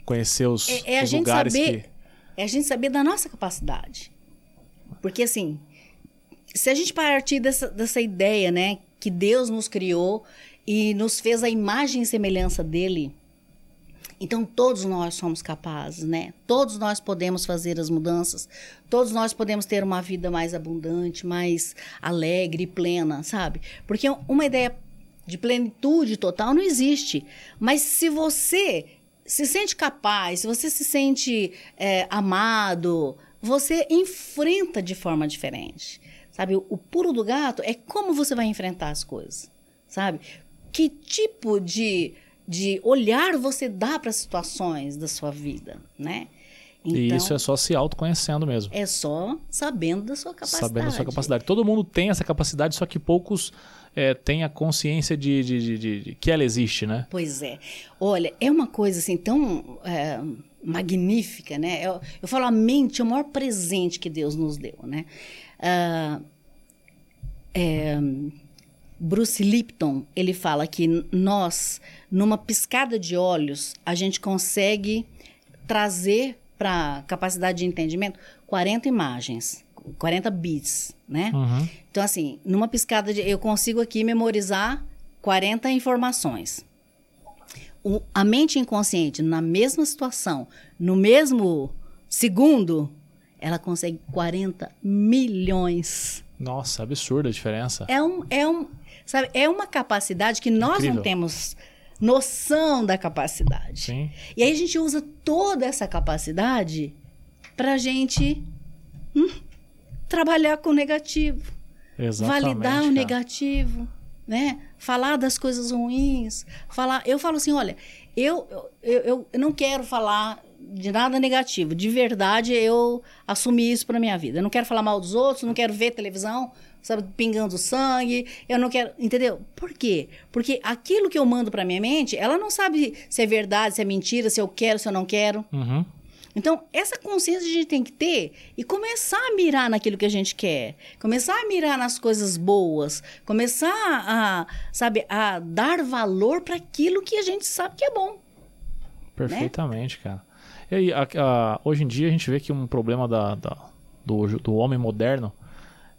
Conhecer os, É, é os lugares saber, que. é a gente saber da nossa capacidade. Porque assim, se a gente partir dessa, dessa ideia, né, que Deus nos criou e nos fez a imagem e semelhança dele, então todos nós somos capazes, né? Todos nós podemos fazer as mudanças, todos nós podemos ter uma vida mais abundante, mais alegre plena, sabe? Porque uma ideia de plenitude total não existe. Mas se você se sente capaz, se você se sente é, amado, você enfrenta de forma diferente. Sabe? O, o pulo do gato é como você vai enfrentar as coisas. Sabe? Que tipo de, de olhar você dá para as situações da sua vida, né? e isso é só se autoconhecendo mesmo. é só sabendo da sua capacidade. Sabendo a sua capacidade. Todo mundo tem essa capacidade, só que poucos é, têm a consciência de, de- de- de- que ela existe, né? Pois é. Olha, é uma coisa assim tão é, magnífica, né? Eu, eu falo, a mente é o maior presente que Deus nos deu, né? Ah, é, Bruce Lipton, ele fala que nós, numa piscada de olhos, a gente consegue trazer para capacidade de entendimento 40 imagens, 40 bits, né? Uhum. Então, assim, numa piscada de. Eu consigo aqui memorizar 40 informações. o, a mente inconsciente, na mesma situação, no mesmo segundo, ela consegue 40 milhões. Nossa, absurda a diferença. É, um, é, um, sabe, é uma capacidade que nós Incrível. não temos noção da capacidade. Sim. E aí a gente usa toda essa capacidade para gente hum, trabalhar com o negativo, Exatamente. validar o negativo, né? Falar das coisas ruins, falar. Eu falo assim, olha, eu, eu, eu, eu não quero falar de nada negativo. De verdade, eu assumi isso para minha vida. Eu não quero falar mal dos outros, não quero ver televisão, sabe, pingando sangue. Eu não quero, entendeu? Por quê? Porque aquilo que eu mando para minha mente, ela não sabe se é verdade, se é mentira, se eu quero, se eu não quero. Uhum. Então, essa consciência a gente tem que ter e começar a mirar naquilo que a gente quer. Começar a mirar nas coisas boas. Começar a, sabe, a dar valor para aquilo que a gente sabe que é bom. Perfeitamente, cara. E aí, a- a- hoje em dia a gente vê que um problema da, da- do, do homem moderno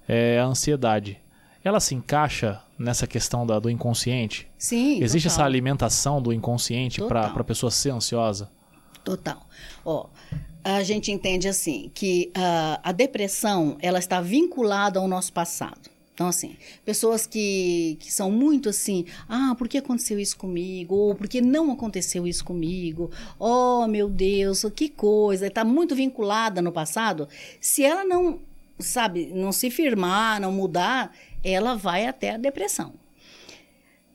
é a ansiedade. Ela se encaixa nessa questão da- do inconsciente? Sim. Existe essa total. alimentação do inconsciente para a pessoa ser ansiosa? Total. Ó, a gente entende assim que ah, a depressão ela está vinculada ao nosso passado. Então, assim, pessoas que, que são muito assim, ah, por que aconteceu isso comigo? Ou por que não aconteceu isso comigo? Oh, meu Deus, que coisa. Está muito vinculada no passado. Se ela não, sabe, não se firmar, não mudar, ela vai até a depressão.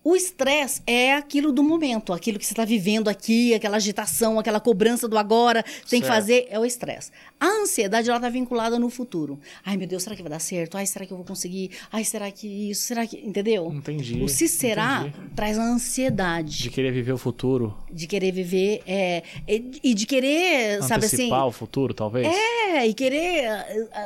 O estresse é aquilo do momento, aquilo que você está vivendo aqui, aquela agitação, aquela cobrança do agora, tem que Certo. fazer, é o estresse. A ansiedade, ela está vinculada no futuro. Ai, meu Deus, será que vai dar certo? Ai, será que eu vou conseguir? Ai, será que isso? Será que. Entendeu? Entendi, O se será entendi. traz a ansiedade De querer viver o futuro? de querer viver é, e de querer, sabe assim. antecipar o futuro, talvez? É, e querer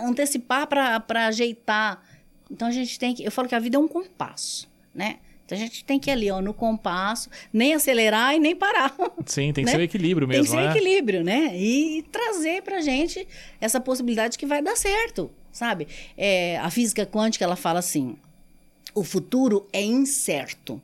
antecipar para ajeitar. Então a gente tem que. Eu falo que a vida é um compasso, né? Então a gente tem que ir ali, ó, no compasso, nem acelerar e nem parar. Sim, tem que né? ser o equilíbrio Tem que mesmo, ser né? equilíbrio, né? E trazer pra gente essa possibilidade que vai dar certo, sabe? É, a física quântica, ela fala assim, o futuro é incerto,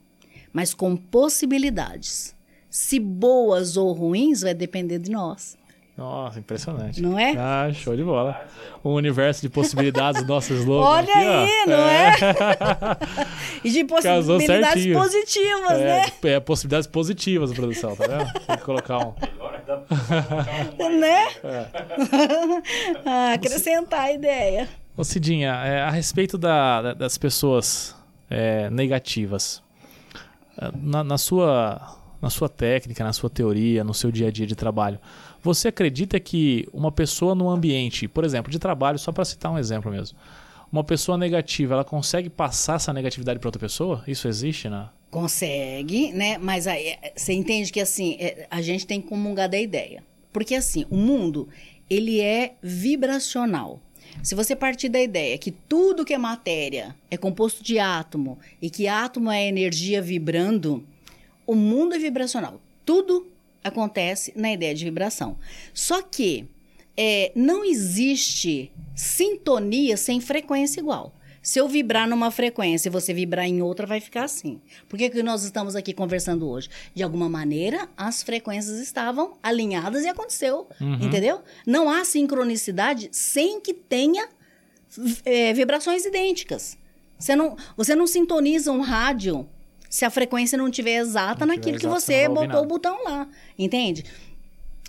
mas com possibilidades. Se boas ou ruins, vai depender de nós. Nossa, impressionante. Não é? Ah, show de bola. O universo de possibilidades do nosso slogan. Olha aqui, aí, ó. não é? E de possibilidades certinho. positivas, É, né? é, possibilidades positivas, produção, tá vendo? Tem que colocar um. né? É. Ah, acrescentar a ideia. Ô Cidinha, é, a respeito da- da- das pessoas é, negativas, é, na, na sua, na sua técnica, na sua teoria, no seu dia a dia de trabalho, você acredita que uma pessoa no ambiente, por exemplo, de trabalho, só para citar um exemplo mesmo, uma pessoa negativa, ela consegue passar essa negatividade para outra pessoa? Isso existe, né? Consegue, né? Mas aí, é, você entende que assim, é, a gente tem que comungar da ideia. Porque assim, o mundo, ele é vibracional. Se você partir da ideia que tudo que é matéria é composto de átomo e que átomo é energia vibrando, o mundo é vibracional. Tudo acontece na ideia de vibração. Só que é, não existe sintonia sem frequência igual. Se eu vibrar numa frequência e você vibrar em outra, vai ficar assim. Por que, que nós estamos aqui conversando hoje? De alguma maneira, as frequências estavam alinhadas e aconteceu. Entendeu? Não há sincronicidade sem que tenha é, vibrações idênticas. Você não, você não sintoniza um rádio se a frequência não estiver exata Não naquilo tiver que exata, você botou o botão lá. Entende?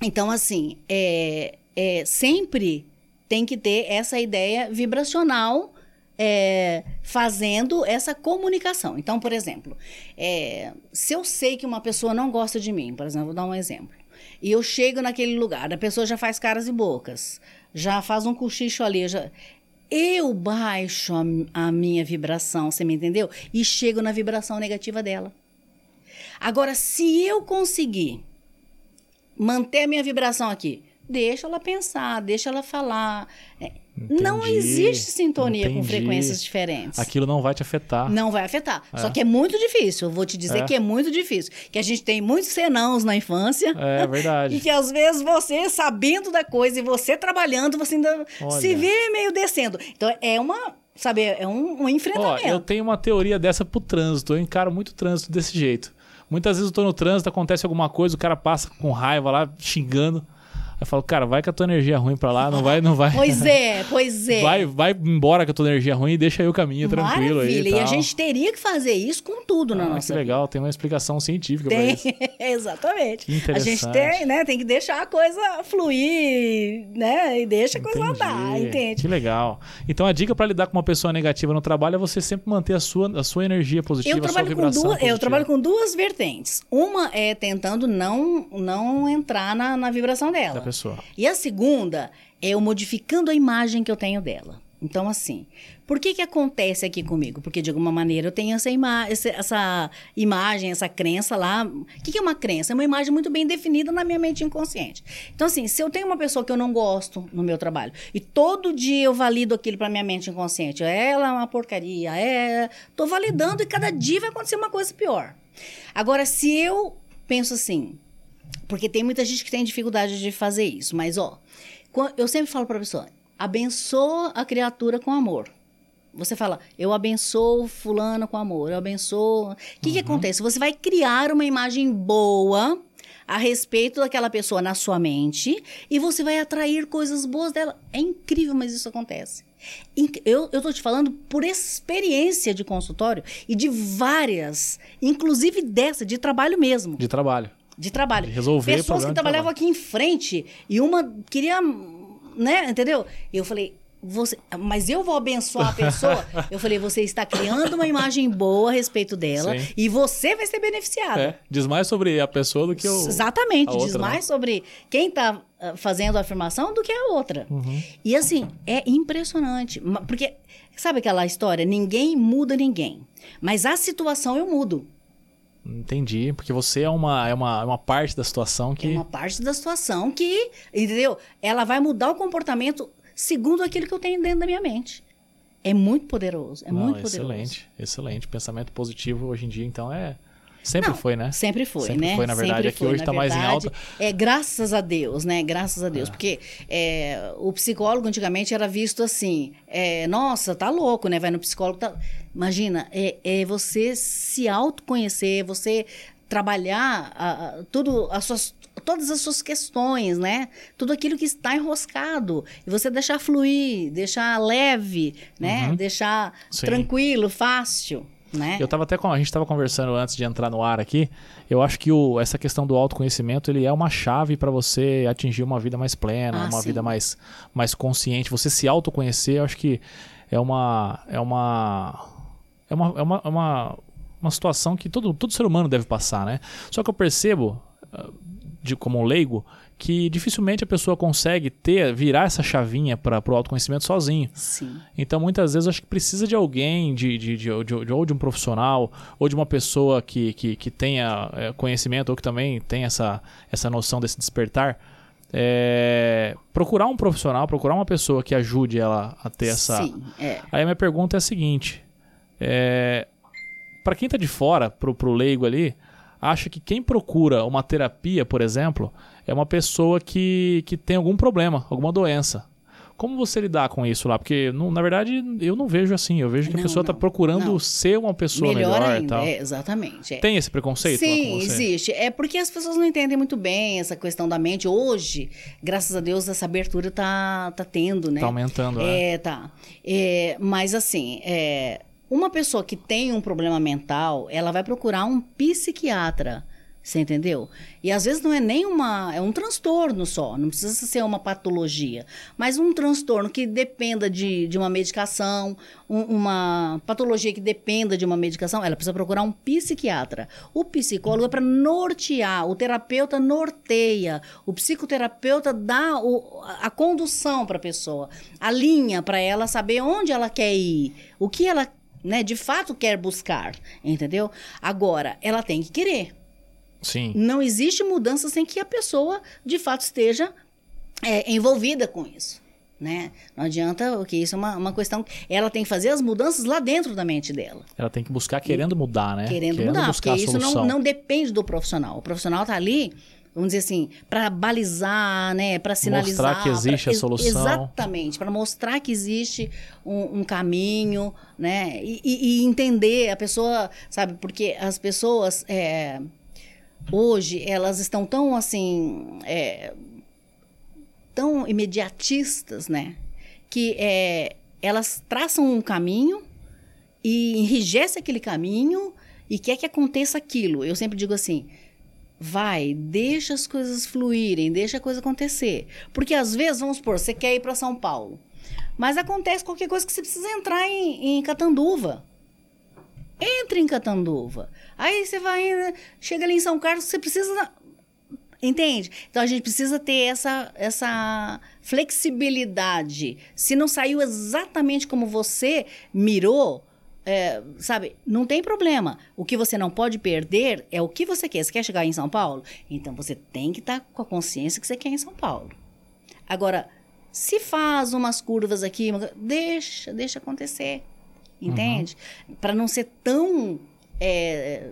Então, assim, é, é, sempre tem que ter essa ideia vibracional é, fazendo essa comunicação. Então, por exemplo, é, se eu sei que uma pessoa não gosta de mim, por exemplo, vou dar um exemplo, e eu chego naquele lugar, a pessoa já faz caras e bocas, já faz um cochicho ali, já. Eu baixo a, a minha vibração, você me entendeu? E chego na vibração negativa dela. Agora, se eu conseguir manter a minha vibração aqui. Deixa ela pensar, deixa ela falar. É, não Entendi, existe sintonia com entendi. frequências diferentes. Aquilo não vai te afetar. Não vai afetar. Só que é muito difícil. Eu vou te dizer É. que é muito difícil. Que a gente tem muitos senãos na infância. É verdade. E que às vezes você, sabendo da coisa e você trabalhando, você ainda Olha. se vê meio descendo. Então é uma, sabe, é um, um Ó, enfrentamento. eu tenho uma teoria dessa pro trânsito. Eu encaro muito trânsito desse jeito. Muitas vezes eu tô no trânsito, acontece alguma coisa, o cara passa com raiva lá, xingando. Eu falo, cara, vai com a tua energia ruim pra lá, não vai, não vai. Pois é, pois é. Vai, vai embora com a tua energia ruim e deixa aí o caminho tranquilo aí. Maravilha. E, E, a gente teria que fazer isso com tudo na Ah, nossa que legal, tem uma explicação científica pra Tem, isso. exatamente. Que A gente interessante. tem, né, tem que deixar a coisa fluir, né, e deixa a coisa Entendi. andar, entende? Que legal. Então a dica pra lidar com uma pessoa negativa no trabalho é você sempre manter a sua, a sua energia positiva, Eu a sua trabalho, com vibração duas, eu positiva. trabalho com duas vertentes. Uma é tentando não, não entrar na, na vibração dela. Pessoa. E a segunda é eu modificando a imagem que eu tenho dela. Então, assim, por que que acontece aqui comigo? Porque, de alguma maneira, eu tenho essa, ima essa imagem, essa crença lá. O que, que é uma crença? É uma imagem muito bem definida na minha mente inconsciente. Então, assim, se eu tenho uma pessoa que eu não gosto no meu trabalho e todo dia eu valido aquilo para minha mente inconsciente, ela é uma porcaria, é. Tô validando e cada dia vai acontecer uma coisa pior. Agora, se eu penso assim, porque tem muita gente que tem dificuldade de fazer isso. Mas, ó, eu sempre falo para a pessoa: abençoa a criatura com amor. Você fala, eu abençoo fulano com amor, eu abençoo. O que, que acontece? Você vai criar uma imagem boa a respeito daquela pessoa na sua mente e você vai atrair coisas boas dela. É incrível, mas isso acontece. Eu, eu tô te falando por experiência de consultório e de várias, inclusive dessa, de trabalho mesmo De trabalho. De trabalho. De resolver Pessoas que trabalhavam aqui em frente e uma queria, né, entendeu? Eu falei, você, mas eu vou abençoar a pessoa. eu falei, você está criando uma imagem boa a respeito dela Sim. e você vai ser beneficiado. É, diz mais sobre a pessoa do que o. Exatamente, outra, diz né? mais sobre quem está fazendo a afirmação do que a outra. Uhum. E assim, é impressionante. Porque, sabe aquela história? Ninguém muda ninguém. Mas a situação eu mudo. Entendi, porque você é uma, é uma, é uma parte da situação que. É uma parte da situação que, entendeu? Ela vai mudar o comportamento segundo aquilo que eu tenho dentro da minha mente. É muito poderoso, é Não, muito poderoso. excelente, excelente. Pensamento positivo hoje em dia, então é. Sempre Não, foi, né? Sempre foi, Sempre né? foi, na verdade. Sempre Aqui foi, hoje na tá mais em alta. É, graças a Deus, né? Graças a Deus. Porque é, o psicólogo antigamente era visto assim: é, nossa, tá louco, né? Vai no psicólogo. Tá... Imagina, é, é você se autoconhecer, você trabalhar a- a- tudo, as suas, todas as suas questões, né? Tudo aquilo que está enroscado. E você deixar fluir, deixar leve, né? Deixar Uhum. Sim. tranquilo, fácil. Né? Eu tava até com, a gente estava conversando antes de entrar no ar aqui. Eu acho que o, essa questão do autoconhecimento ele é uma chave para você atingir uma vida mais plena, Ah, uma sim. vida mais, mais consciente. Você se autoconhecer, eu acho que é uma é uma é uma, é uma, é uma, uma situação que todo, todo ser humano deve passar, né? Só que eu percebo ah, de como um leigo que dificilmente a pessoa consegue ter virar essa chavinha para o autoconhecimento sozinho. Sim. Então, muitas vezes, acho que precisa de alguém, de, de, de, de- ou de um profissional, ou de uma pessoa que, que, que tenha é, conhecimento, ou que também tenha essa, essa noção desse despertar. é, procurar um profissional, procurar uma pessoa que ajude ela a ter essa. Sim, é. Aí a minha pergunta é a seguinte: é, para quem tá de fora, pro, pro leigo ali, acha que quem procura uma terapia, por exemplo, é uma pessoa que, que tem algum problema, alguma doença. Como você lidar com isso lá? Porque, não- na verdade, eu não vejo assim. Eu vejo que a Não, pessoa tá não, procurando não. ser uma pessoa Melhor, melhor, e ainda, tal. é, exatamente. é. Tem esse preconceito Sim, existe. É porque as pessoas não entendem muito bem essa questão da mente. Hoje, graças a Deus, essa abertura tá, tá tendo, né? Tá aumentando, né? É, tá. É, mas assim, é, uma pessoa que tem um problema mental, ela vai procurar um psiquiatra. Você entendeu? E às vezes não é nem uma. É um transtorno só, não precisa ser uma patologia. Mas um transtorno que dependa de, de uma medicação, um- uma patologia que dependa de uma medicação, ela precisa procurar um psiquiatra. O psicólogo é para nortear, o terapeuta norteia, o psicoterapeuta dá o- a condução para a pessoa, a linha para ela saber onde ela quer ir, o que ela né, de fato quer buscar, entendeu? Agora, ela tem que querer. Sim. Não existe mudança sem que a pessoa, de fato, esteja é, envolvida com isso. Né? Não adianta, porque isso é uma, uma questão. Ela tem que fazer as mudanças lá dentro da mente dela. Ela tem que buscar querendo mudar, né? Querendo, mudar. buscar Porque isso não, não depende do profissional. O profissional está ali, vamos dizer assim, para balizar, né? para sinalizar. Mostrar que existe pra- a solução. Exatamente, para mostrar que existe um, um caminho, né? E, e- e entender a pessoa, sabe? Porque as pessoas. é, hoje elas estão tão assim. É, tão imediatistas, né? Que é, elas traçam um caminho e enrijece aquele caminho e quer que aconteça aquilo. Eu sempre digo assim: vai, deixa as coisas fluírem, deixa a coisa acontecer. Porque às vezes, vamos supor, você quer ir para São Paulo, mas acontece qualquer coisa que você precisa entrar em, em Catanduva. Entre em Catanduva. Aí você vai, chega ali em São Carlos, você precisa. Entende? Então a gente precisa ter essa, essa flexibilidade. Se não saiu exatamente como você mirou, é, sabe, não tem problema. O que você não pode perder é o que você quer. Você quer chegar em São Paulo? Então você tem que estar tá com a consciência que você quer em São Paulo. Agora, se faz umas curvas aqui, deixa, deixa acontecer. Entende? Uhum. Para não ser tão, é,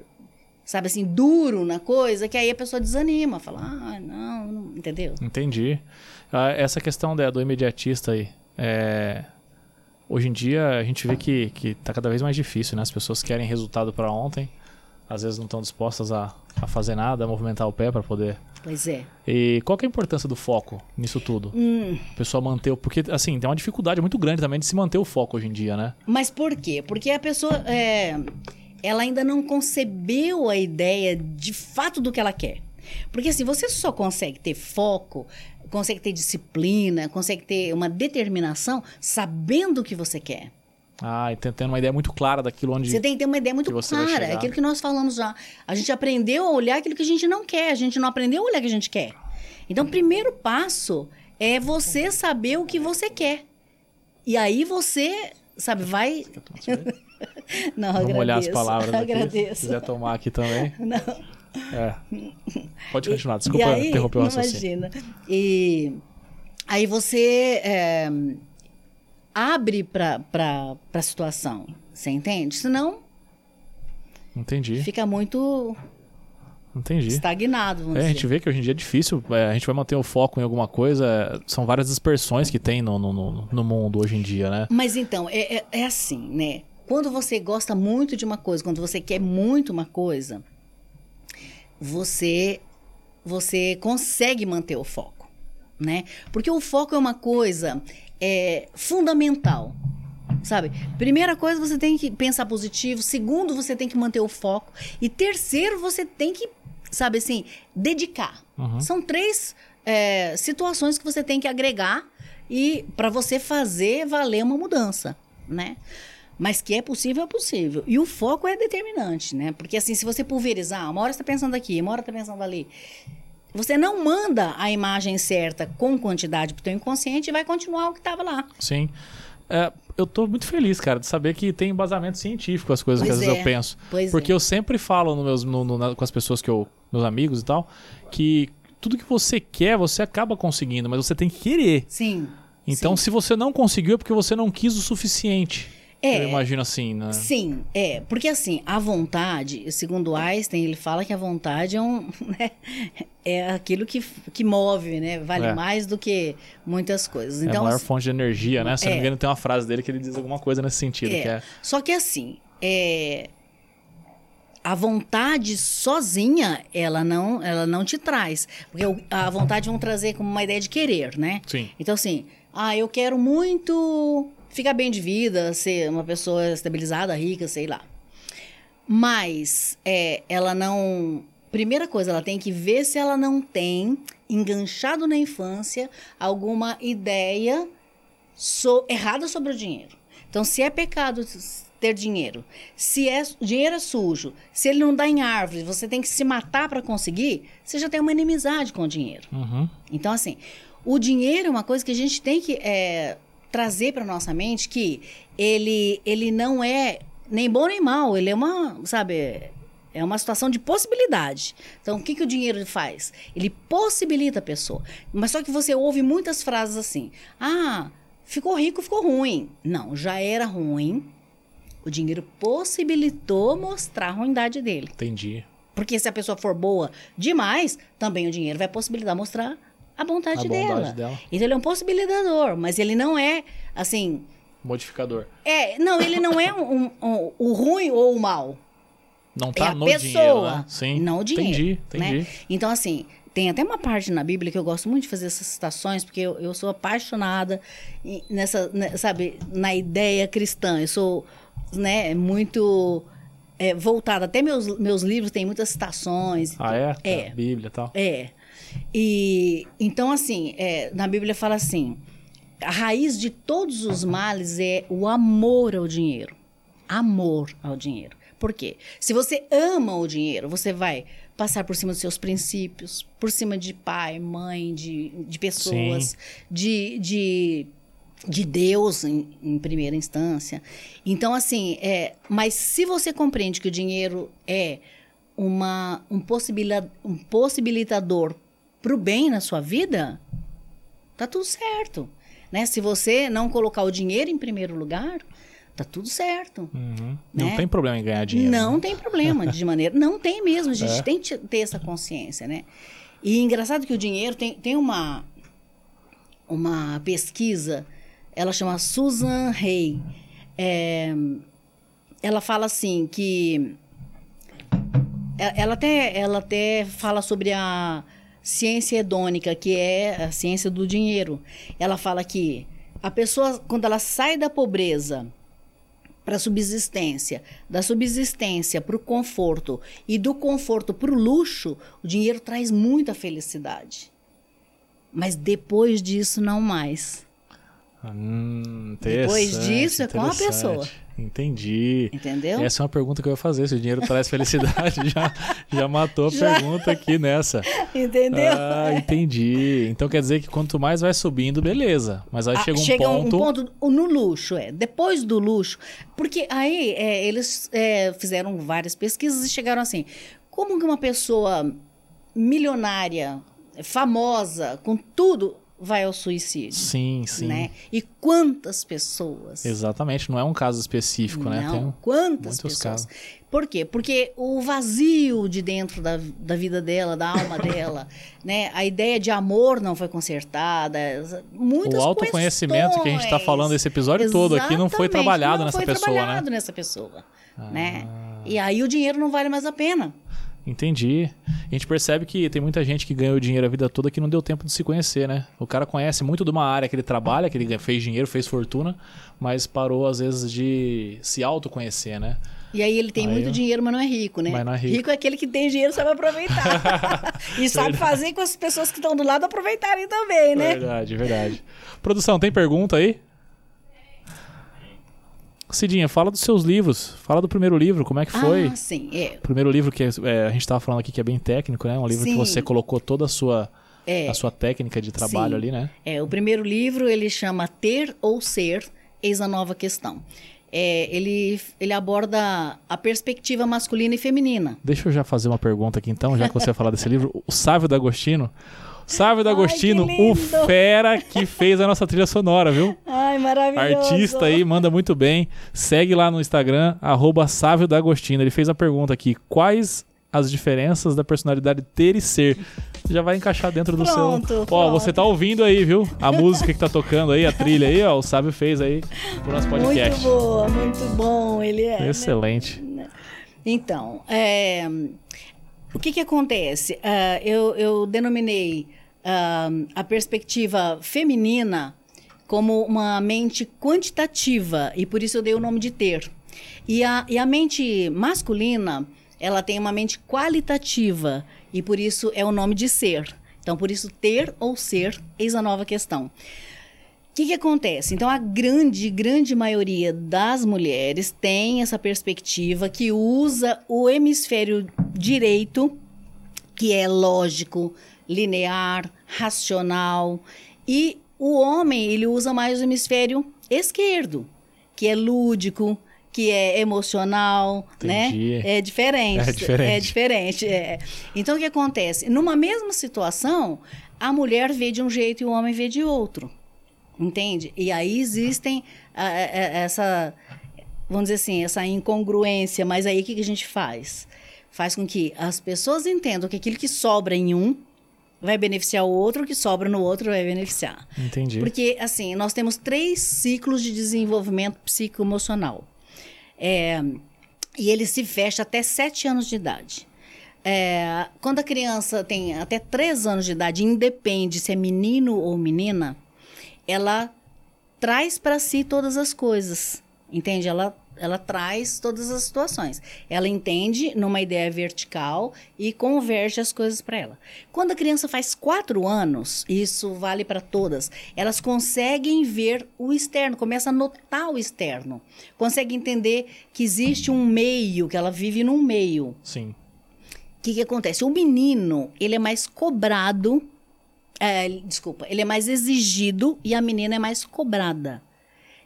sabe assim, duro na coisa, que aí a pessoa desanima, fala, ah, não, não entendeu? Entendi. Ah, essa questão né, do imediatista aí, é, Hoje em dia a gente vê que, que tá cada vez mais difícil, né? As pessoas querem resultado para ontem, às vezes não estão dispostas a, a fazer nada, a movimentar o pé para poder. Pois é. E qual que é a importância do foco nisso tudo? Hum. A pessoa manter o. Porque, assim, tem uma dificuldade muito grande também de se manter o foco hoje em dia, né? Mas por quê? Porque a pessoa. É, ela ainda não concebeu a ideia de fato do que ela quer. Porque assim, você só consegue ter foco consegue ter disciplina, consegue ter uma determinação sabendo o que você quer. Ah, e tendo uma ideia muito clara daquilo onde. Você tem que ter uma ideia muito clara. É aquilo que nós falamos já. A gente aprendeu a olhar aquilo que a gente não quer. A gente não aprendeu a olhar o que a gente quer. Então, o primeiro passo é você saber o que você quer. E aí você, sabe, vai. Não, Vamos agradeço. olhar as palavras aqui. Agradeço. Se quiser tomar aqui também. Não. É. Pode continuar, desculpa aí, interromper o raciocínio. Imagina. E aí você é, abre para a situação, você entende? Senão. Entendi. Fica muito. Entendi. Estagnado. Vamos é, a gente vê que hoje em dia é difícil, é, a gente vai manter o foco em alguma coisa. São várias dispersões que tem no, no, no mundo hoje em dia, né? Mas então, é, é, é assim, né? Quando você gosta muito de uma coisa, quando você quer muito uma coisa, você você consegue manter o foco, né? Porque o foco é uma coisa é, fundamental, sabe? Primeira coisa, você tem que pensar positivo. Segundo, você tem que manter o foco. E terceiro, você tem que, sabe assim, dedicar. Uhum. São três é, situações que você tem que agregar e para você fazer valer uma mudança, né? Mas que é possível, é possível. E o foco é determinante, né? Porque assim, se você pulverizar, uma hora você está pensando aqui, uma hora está pensando ali. Você não manda a imagem certa com quantidade para o teu inconsciente e vai continuar o que estava lá. Sim. É, eu estou muito feliz, cara, de saber que tem embasamento científico as coisas pois que às é. vezes eu penso. Pois porque é. eu sempre falo no meus, no, no, com as pessoas que eu. meus amigos e tal, que tudo que você quer, você acaba conseguindo, mas você tem que querer. Sim. Então, sim. se você não conseguiu, é porque você não quis o suficiente. É, eu imagino assim, né? Sim, é. Porque assim, a vontade, segundo Einstein, ele fala que a vontade é um. Né, é aquilo que, que move, né? Vale é. mais do que muitas coisas. Então, é a maior fonte de energia, né? Se é. não me engano, tem uma frase dele que ele diz alguma coisa nesse sentido. É. Que é... Só que assim, é. A vontade sozinha, ela não, ela não te traz. Porque a vontade vão trazer como uma ideia de querer, né? Sim. Então, assim, ah, eu quero muito ficar bem de vida, ser uma pessoa estabilizada, rica, sei lá. Mas é, ela não. Primeira coisa, ela tem que ver se ela não tem enganchado na infância alguma ideia so, errada sobre o dinheiro. Então, se é pecado ter dinheiro, se é dinheiro é sujo, se ele não dá em árvore, você tem que se matar para conseguir, você já tem uma inimizade com o dinheiro. Uhum. Então, assim, o dinheiro é uma coisa que a gente tem que é, trazer para nossa mente que ele, ele não é nem bom nem mal, ele é uma, sabe, é uma situação de possibilidade. Então, o que, que o dinheiro faz? Ele possibilita a pessoa. Mas só que você ouve muitas frases assim: ah, ficou rico, ficou ruim. Não, já era ruim. O dinheiro possibilitou mostrar a ruindade dele. Entendi. Porque se a pessoa for boa demais, também o dinheiro vai possibilitar mostrar a vontade, a dela. dela. Então ele é um possibilitador, mas ele não é assim. Modificador. É, não, ele não é um, um, um, o ruim ou o mal. Não tá é a no pessoa, dinheiro, né? Sim. não o dinheiro. Entendi, entendi. Né? Então, assim, tem até uma parte na Bíblia que eu gosto muito de fazer essas citações, porque eu, eu sou apaixonada nessa, né, sabe, na ideia cristã. Eu sou, né, muito é, voltada. Até meus, meus livros têm muitas citações. Ah, é? É. Bíblia e tal. É. E então, assim, é, na Bíblia fala assim: a raiz de todos os males é o amor ao dinheiro. Amor ao dinheiro. Por quê? Se você ama o dinheiro, você vai passar por cima dos seus princípios, por cima de pai, mãe, de, de pessoas, de, de, de Deus em, em primeira instância. Então, assim, é, mas se você compreende que o dinheiro é uma, um, possibilita, um possibilitador para o bem na sua vida, tá tudo certo. Né? Se você não colocar o dinheiro em primeiro lugar, tá tudo certo. Uhum. Né? Não tem problema em ganhar dinheiro. Não né? tem problema, de maneira. Não tem mesmo, a gente É. tem que ter essa consciência, né? E engraçado que o dinheiro tem, tem uma, uma pesquisa, ela chama Susan Hay. É, ela fala assim que. e- Ela até, ela até fala sobre a ciência hedônica, que é a ciência do dinheiro. Ela fala que a pessoa, quando ela sai da pobreza para a subsistência, da subsistência para o conforto e do conforto para o luxo, o dinheiro traz muita felicidade. Mas depois disso, não mais. Hum, Depois disso, é com a pessoa. Entendi. Entendeu? Essa é uma pergunta que eu ia fazer. Se o dinheiro traz felicidade, já, já matou a Já. pergunta aqui nessa. Entendeu? Ah, entendi. Então quer dizer que quanto mais vai subindo, beleza. Mas aí Ah, chega um chega ponto. um ponto no luxo, é. Depois do luxo. Porque aí é, eles é, fizeram várias pesquisas e chegaram assim: como que uma pessoa milionária, famosa, com tudo, vai ao suicídio? Sim, sim. Né? E quantas pessoas? Exatamente. Não é um caso específico, né? Não, Tem um- quantas muitos pessoas? casos. Por quê? Porque o vazio de dentro da, da vida dela, da alma dela, né? A ideia de amor não foi consertada, muitas O autoconhecimento que a gente está falando esse episódio todo aqui não foi Exatamente, trabalhado não nessa foi pessoa, trabalhado né? nessa pessoa, né? Ah. E aí o dinheiro não vale mais a pena. Entendi. A gente percebe que tem muita gente que ganhou dinheiro a vida toda que não deu tempo de se conhecer, né? O cara conhece muito de uma área que ele trabalha, que ele fez dinheiro, fez fortuna, mas parou às vezes de se autoconhecer, né? E aí ele tem Aí muito dinheiro, mas não é rico, né? Mas não é rico. é aquele que tem dinheiro sabe aproveitar. e sabe fazer com as pessoas que estão do lado aproveitarem também, né? Verdade, verdade. Produção, tem pergunta aí? Cidinha, fala dos seus livros. Fala do primeiro livro, como é que foi? Ah, sim, é. O primeiro livro que é, a gente estava falando aqui que é bem técnico, né? Um livro que Sim. você colocou toda a sua, É. a sua técnica de trabalho Sim. ali, né? É, o primeiro livro ele chama Ter ou Ser, Eis a Nova Questão. É, ele, ele aborda a perspectiva masculina e feminina. Deixa eu já fazer uma pergunta aqui então, já que você vai falar desse livro. O Sávio D'Agostino. Sávio D'Agostino, o fera que fez a nossa trilha sonora, viu? Ai, maravilhoso! Artista aí, manda muito bem. Segue lá no Instagram, arroba Sávio D'Agostino. Ele fez a pergunta aqui: quais as diferenças da personalidade ter e ser? Já vai encaixar dentro do Pronto, seu. Ó, pronto. você tá ouvindo aí, viu? A música que tá tocando aí, a trilha aí, ó. O Sávio fez aí pro nosso podcast. Muito boa, muito bom ele é. né? Excelente. Então, é, o que, que acontece? Ah, eu, eu denominei ah, a perspectiva feminina como uma mente quantitativa, e por isso eu dei o nome de ter. E a, e a mente masculina, ela tem uma mente qualitativa, e por isso é o nome de ser. Então, por isso, ter ou ser, eis a nova questão. O que, que acontece? Então, a grande, grande maioria das mulheres tem essa perspectiva que usa o hemisfério direito, que é lógico, linear, racional, e o homem ele usa mais o hemisfério esquerdo, que é lúdico, que é emocional, Entendi. né? É diferente. É diferente. É diferente. é. Então, o que acontece? Numa mesma situação, a mulher vê de um jeito e o homem vê de outro. Entende? E aí existem ah, ah, ah, essa, vamos dizer assim, essa incongruência. Mas aí o que, que a gente faz? Faz com que as pessoas entendam que aquilo que sobra em um vai beneficiar o outro, o que sobra no outro vai beneficiar. Entendi. Porque, assim, nós temos três ciclos de desenvolvimento psicoemocional. É, e ele se fecha até 7 anos de idade. É, quando a criança tem até 3 anos de idade, independe se é menino ou menina, ela traz para si todas as coisas, entende? Ela ela traz todas as situações. Ela entende numa ideia vertical e converge as coisas para ela. Quando a criança faz quatro anos, isso vale para todas, elas conseguem ver o externo, começa a notar o externo, consegue entender que existe um meio, que ela vive num meio. Sim. O que, que acontece? O menino, ele é mais cobrado, é, desculpa, ele é mais exigido e a menina é mais cobrada.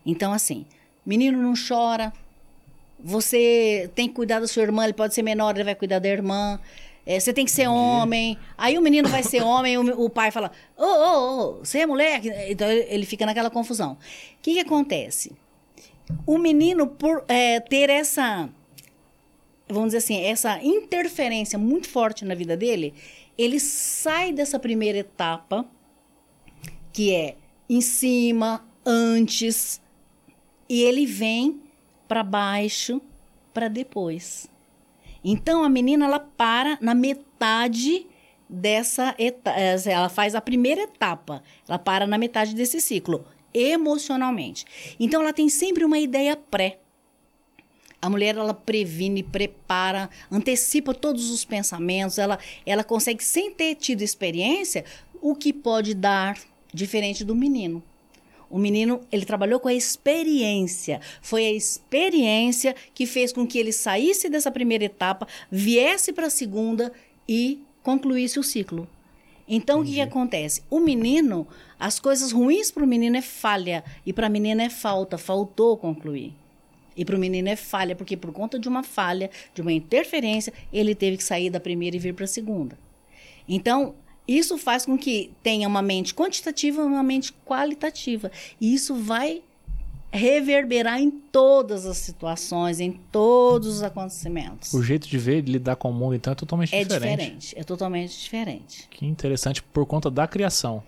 Então, assim, menino não chora, você tem que cuidar da sua irmã, ele pode ser menor, ele vai cuidar da irmã. É, você tem que ser homem. Aí o menino vai ser homem, o, o pai fala: Ô, ô, ô, você é moleque. Então ele fica naquela confusão. O que, que acontece? O menino, por é, ter essa, vamos dizer assim, essa interferência muito forte na vida dele, ele sai dessa primeira etapa, que é em cima, antes, e ele vem para baixo para depois. Então a menina ela para na metade dessa etapa, eh, ela faz a primeira etapa, ela para na metade desse ciclo, emocionalmente. Então ela tem sempre uma ideia pré. A mulher ela previne, prepara, antecipa todos os pensamentos, ela ela consegue sem ter tido experiência o que pode dar diferente do menino. O menino, ele trabalhou com a experiência. Foi a experiência que fez com que ele saísse dessa primeira etapa, viesse para a segunda e concluísse o ciclo. Então, Entendi. o que, que, acontece? O menino, as coisas ruins para o menino é falha e para a menina é falta, faltou concluir. E para o menino é falha, porque por conta de uma falha, de uma interferência, ele teve que sair da primeira e vir para a segunda. Então, isso faz com que tenha uma mente quantitativa e uma mente qualitativa. E isso vai reverberar em todas as situações, em todos os acontecimentos. O jeito de ver, de lidar com o mundo, então, é totalmente é diferente. É diferente, é totalmente diferente. Que interessante por conta da criação.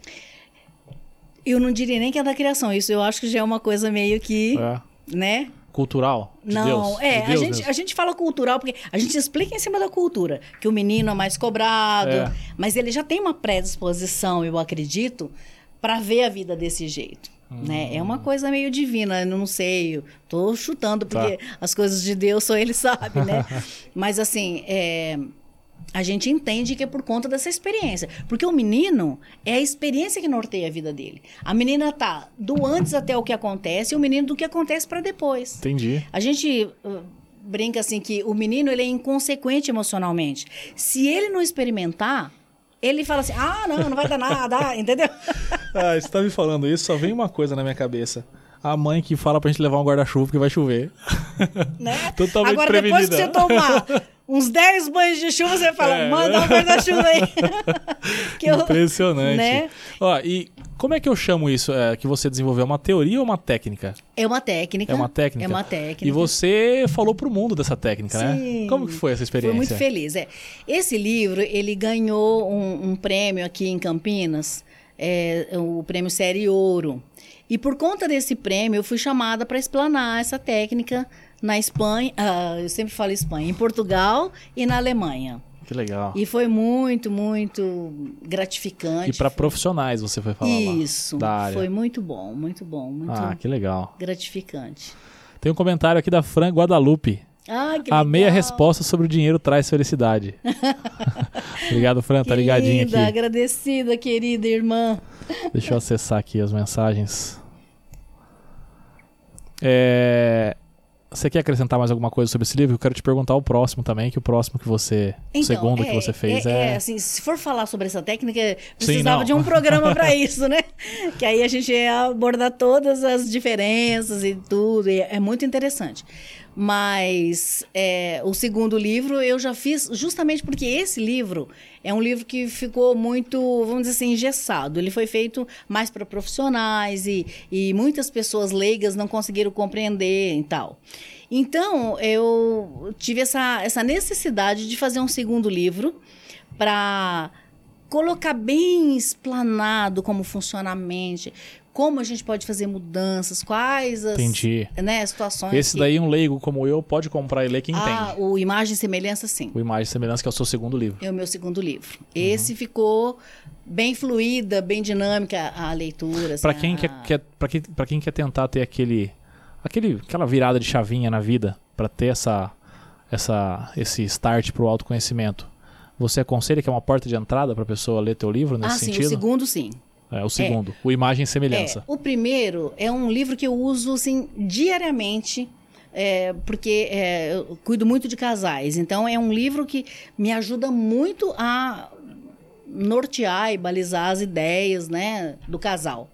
Eu não diria nem que é da criação, isso eu acho que já é uma coisa meio que, é. né? Cultural de não, Deus? é, de a, gente, a gente fala cultural porque a gente explica em cima da cultura, que o menino é mais cobrado, é. mas ele já tem uma predisposição, eu acredito, para ver a vida desse jeito. Hum. Né? É uma coisa meio divina, eu não sei, eu tô chutando, porque tá. as coisas de Deus só ele sabe, né? mas assim, é, a gente entende que é por conta dessa experiência. Porque o menino é a experiência que norteia a vida dele. A menina tá do antes até o que acontece e o menino do que acontece para depois. Entendi. A gente uh, brinca assim que o menino ele é inconsequente emocionalmente. Se ele não experimentar, ele fala assim: ah, não, não vai dar nada, entendeu? ah, você tá me falando isso, só vem uma coisa na minha cabeça a mãe que fala pra gente levar um guarda-chuva porque vai chover. Né? Totalmente Agora, prevenida. depois que você tomar uns 10 banhos de chuva, você fala, é. manda um guarda-chuva aí. Impressionante. Né? Ó, e como é que eu chamo isso? É, que você desenvolveu? Uma teoria ou uma técnica? É uma técnica. É uma técnica? É uma técnica. E você falou pro mundo dessa técnica, né? Sim. né? Como que foi essa experiência? Fui muito feliz. É. Esse livro, ele ganhou um, um prêmio aqui em Campinas, é, o prêmio Série Ouro. E por conta desse prêmio, eu fui chamada para explanar essa técnica na Espanha, uh, eu sempre falo Espanha, em Portugal e na Alemanha. Que legal. E foi muito, muito gratificante. E para profissionais você foi falar Isso, lá, foi muito bom, muito bom, muito Ah, que legal. Gratificante. Tem um comentário aqui da Fran Guadalupe. Ah, que a legal. meia resposta sobre o dinheiro traz felicidade. Obrigado, Fran, tá ligadinha aqui. Agradecida, querida irmã. Deixa eu acessar aqui as mensagens. É... Você quer acrescentar mais alguma coisa sobre esse livro? Eu quero te perguntar o próximo também, que o próximo que você. Então, o segundo é, que você fez é, é... é. assim, se for falar sobre essa técnica, precisava Sim, de um programa para isso, né? Que aí a gente ia abordar todas as diferenças e tudo. E é muito interessante. Mas é, o segundo livro eu já fiz justamente porque esse livro é um livro que ficou muito, vamos dizer assim, engessado. Ele foi feito mais para profissionais e, e muitas pessoas leigas não conseguiram compreender e tal. Então, eu tive essa, essa necessidade de fazer um segundo livro para colocar bem explanado como funciona a mente, como a gente pode fazer mudanças, quais as Entendi. Né, situações. Esse que... daí, um leigo como eu, pode comprar e ler quem ah, entende. o Imagem e Semelhança, sim. O Imagem e Semelhança, que é o seu segundo livro. É o meu segundo livro. Uhum. Esse ficou bem fluida, bem dinâmica a leitura. Assim, para quem, a... quer, quer, pra quem, pra quem quer tentar ter aquele, aquele, aquela virada de chavinha na vida, para ter essa, essa, esse start pro autoconhecimento, você aconselha que é uma porta de entrada para a pessoa ler teu livro nesse ah, sentido? Sim, o segundo sim. É, o segundo, é. o Imagem e Semelhança. É, o primeiro é um livro que eu uso assim, diariamente, é, porque é, eu cuido muito de casais. Então, é um livro que me ajuda muito a nortear e balizar as ideias né, do casal.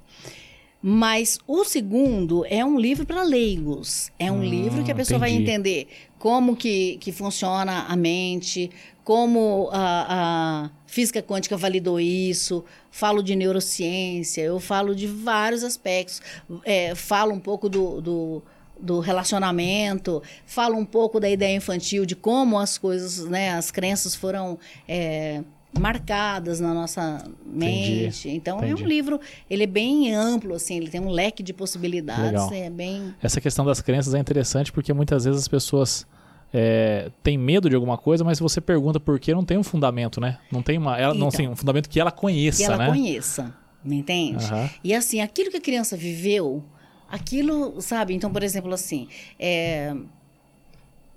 Mas o segundo é um livro para leigos. É um hum, livro que a pessoa entendi. vai entender como que, que funciona a mente, como a, a, física quântica validou isso, falo de neurociência, eu falo de vários aspectos, é, falo um pouco do, do, do, relacionamento, falo um pouco da ideia infantil, de como as coisas, né, as crenças foram. É, marcadas na nossa mente. Entendi, então entendi. é um livro, ele é bem amplo assim, ele tem um leque de possibilidades, Legal. é bem Essa questão das crenças é interessante porque muitas vezes as pessoas é, têm medo de alguma coisa, mas se você pergunta por quê, não tem um fundamento, né? Não tem uma, ela, então, não assim, um fundamento que ela conheça, que ela né? conheça, me entende? Uhum. E assim, aquilo que a criança viveu, aquilo, sabe? Então, por exemplo, assim, é,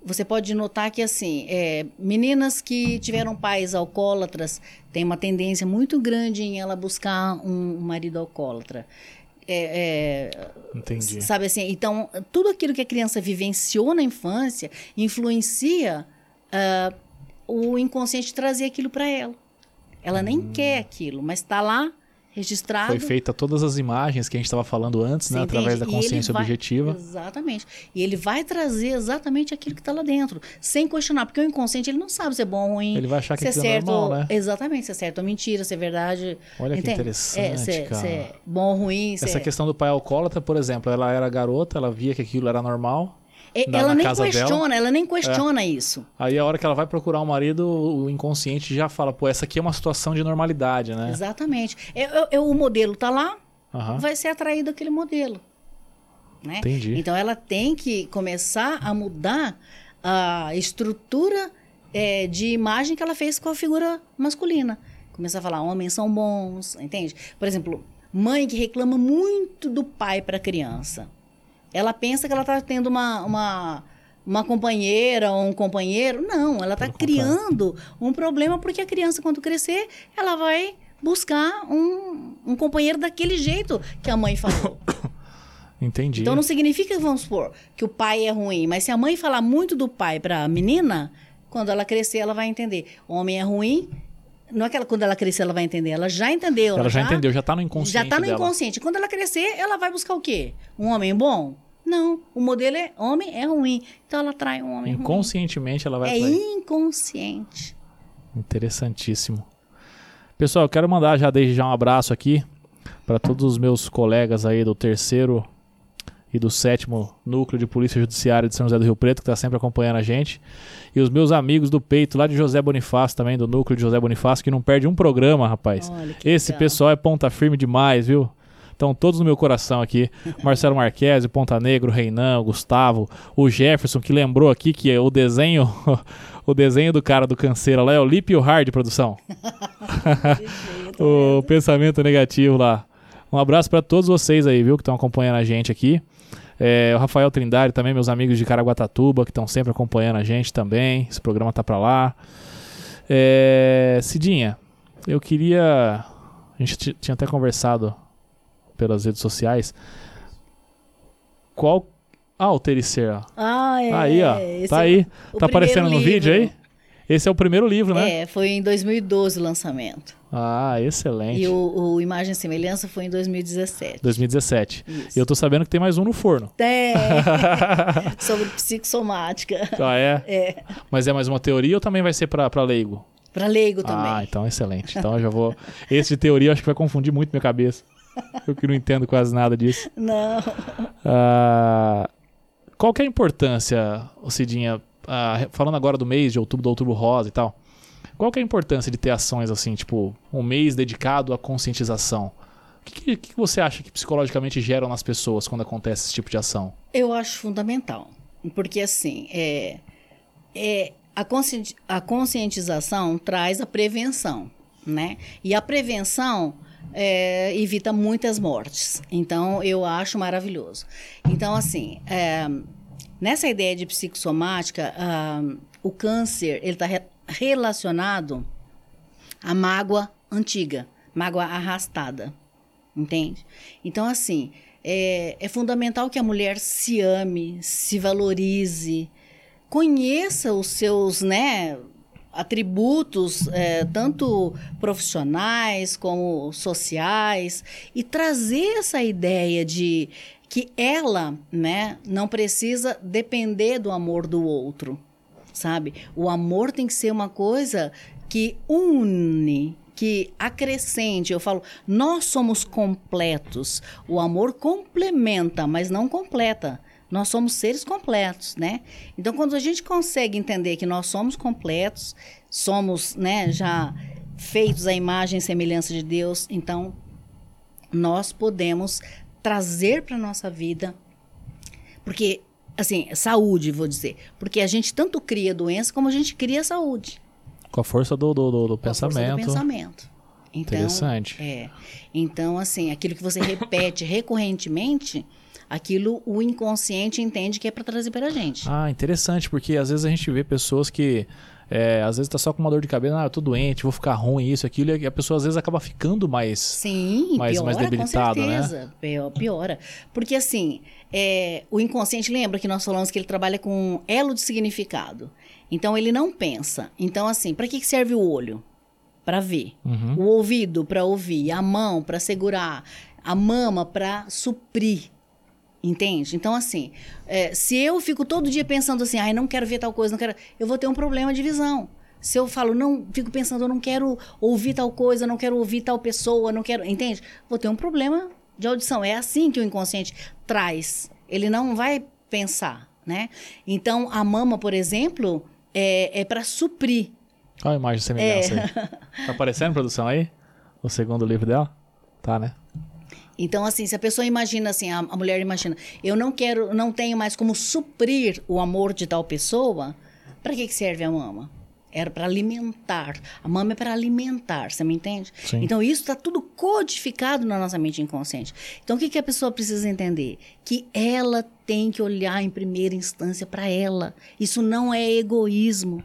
você pode notar que assim é, meninas que tiveram pais alcoólatras têm uma tendência muito grande em ela buscar um marido alcoólatra. É, é, Entendi. Sabe assim, então tudo aquilo que a criança vivenciou na infância influencia uh, o inconsciente trazer aquilo para ela. Ela nem hum. quer aquilo, mas está lá registrado. Foi feita todas as imagens que a gente estava falando antes, né, através da consciência vai, objetiva. Exatamente. E ele vai trazer exatamente aquilo que está lá dentro, sem questionar, porque o inconsciente ele não sabe se é bom ou ruim. Ele vai achar que se é certo, normal, né? Exatamente, se é certo ou mentira, se é verdade. Olha Entende? que interessante, é, se, é, se é bom ou ruim. Essa questão do pai alcoólatra, por exemplo, ela era garota, ela via que aquilo era normal. Na, ela, na nem questiona, ela nem questiona é. isso. Aí a hora que ela vai procurar um marido, o inconsciente já fala, pô, essa aqui é uma situação de normalidade, né? Exatamente. É, o modelo tá lá, uhum. vai ser atraído aquele modelo. Né? Entendi. Então ela tem que começar a mudar a estrutura é, de imagem que ela fez com a figura masculina. Começar a falar, homens são bons, entende? Por exemplo, mãe que reclama muito do pai para a criança. Ela pensa que ela está tendo uma, uma, uma companheira ou um companheiro. Não, ela está criando um problema porque a criança, quando crescer, ela vai buscar um, um companheiro daquele jeito que a mãe falou. Entendi. Então não significa, vamos supor, que o pai é ruim, mas se a mãe falar muito do pai para a menina, quando ela crescer, ela vai entender. O homem é ruim, não é que ela, quando ela crescer, ela vai entender. Ela já entendeu. Ela, ela já, já, entendeu, já está no inconsciente. Já está no dela. inconsciente. Quando ela crescer, ela vai buscar o quê? Um homem bom? Não, o modelo é homem é ruim. Então ela atrai um homem Inconscientemente ruim. ela vai é atrair. É inconsciente. Interessantíssimo. Pessoal, eu quero mandar já desde já um abraço aqui para todos os meus colegas aí do terceiro e do sétimo núcleo de polícia judiciária de São José do Rio Preto, que está sempre acompanhando a gente. E os meus amigos do peito, lá de José Bonifácio também, do núcleo de José Bonifácio, que não perde um programa, rapaz. Esse legal. pessoal é ponta firme demais, viu? Estão todos no meu coração aqui. Marcelo Marques, Ponta Negro, Reinan, Gustavo, o Jefferson, que lembrou aqui que é o desenho, o desenho do cara do canseira lá é o Lip Hard produção. o pensamento negativo lá. Um abraço para todos vocês aí, viu, que estão acompanhando a gente aqui. É, o Rafael Trindade também, meus amigos de Caraguatatuba, que estão sempre acompanhando a gente também. Esse programa tá para lá. É, Cidinha, eu queria. A gente tinha até conversado pelas redes sociais. Qual. Ah, o Tericer. Ah, é. Aí, ó. Tá é aí. tá aparecendo no livro. vídeo aí? Esse é o primeiro livro, né? É, foi em 2012 o lançamento. Ah, excelente. E o, o Imagem e Semelhança foi em 2017. 2017. Isso. E eu tô sabendo que tem mais um no forno. Tem. Sobre psicossomática. Ah, é? É. Mas é mais uma teoria ou também vai ser para leigo? Para leigo também. Ah, então excelente. Então eu já vou. Esse de teoria eu acho que vai confundir muito minha cabeça. Eu que não entendo quase nada disso. Não. Ah, qual que é a importância, Cidinha, falando agora do mês de outubro, do outubro rosa e tal, qual que é a importância de ter ações assim, tipo, um mês dedicado à conscientização? que, que você acha que psicologicamente geram nas pessoas quando acontece esse tipo de ação? Eu acho fundamental. Porque, assim, é, é, a, consci, a conscientização traz a prevenção, né? E a prevenção é, evita muitas mortes. Então, eu acho maravilhoso. Então, assim, é, nessa ideia de psicossomática, uh, o câncer ele está re relacionado à mágoa antiga, mágoa arrastada, entende? Então, assim, é, é fundamental que a mulher se ame, se valorize, conheça os seus, né, atributos, é, tanto profissionais como sociais, e trazer essa ideia de que ela, né, não precisa depender do amor do outro, sabe? O amor tem que ser uma coisa que une, que acrescente. Eu falo, nós somos completos. O amor complementa, mas não completa. Nós somos seres completos, né? Então, quando a gente consegue entender que nós somos completos, somos, né, já feitos à imagem e semelhança de Deus, então nós podemos trazer para nossa vida, porque assim, saúde, vou dizer, porque a gente tanto cria doença como a gente cria saúde. Com a força do, do, do, do pensamento. A força do pensamento. Então, Interessante. É. Então, assim, aquilo que você repete recorrentemente, aquilo o inconsciente entende que é para trazer para a gente. Ah, interessante, porque às vezes a gente vê pessoas que é, às vezes tá só com uma dor de cabeça, ah, eu tô doente, vou ficar ruim, isso, aquilo, e a pessoa às vezes acaba ficando mais. Sim, mais, piora, mais debilitado, com né? certeza. né? Piora. Porque assim, é, o inconsciente lembra que nós falamos que ele trabalha com elo de significado. Então ele não pensa. Então, assim, para que serve o olho? Para ver. Uhum. O ouvido para ouvir, a mão para segurar, a mama para suprir. Entende? Então, assim, é, se eu fico todo dia pensando assim, ai, não quero ver tal coisa, não quero. Eu vou ter um problema de visão. Se eu falo, não, fico pensando, eu não quero ouvir tal coisa, não quero ouvir tal pessoa, não quero. Entende? Vou ter um problema de audição. É assim que o inconsciente traz. Ele não vai pensar, né? Então, a mama, por exemplo, é, é para suprir. Olha a imagem semelhança é. aí. Tá aparecendo, produção, aí? O segundo livro dela? Tá, né? Então, assim, se a pessoa imagina assim, a, a, mulher imagina, eu não quero, não tenho mais como suprir o amor de tal pessoa, para que, que serve a mama? Era para alimentar. A mama é para alimentar, você me entende? Sim. Então, isso está tudo codificado na nossa mente inconsciente. Então, o que, que a pessoa precisa entender? Que ela tem que olhar em primeira instância para ela. Isso não é egoísmo.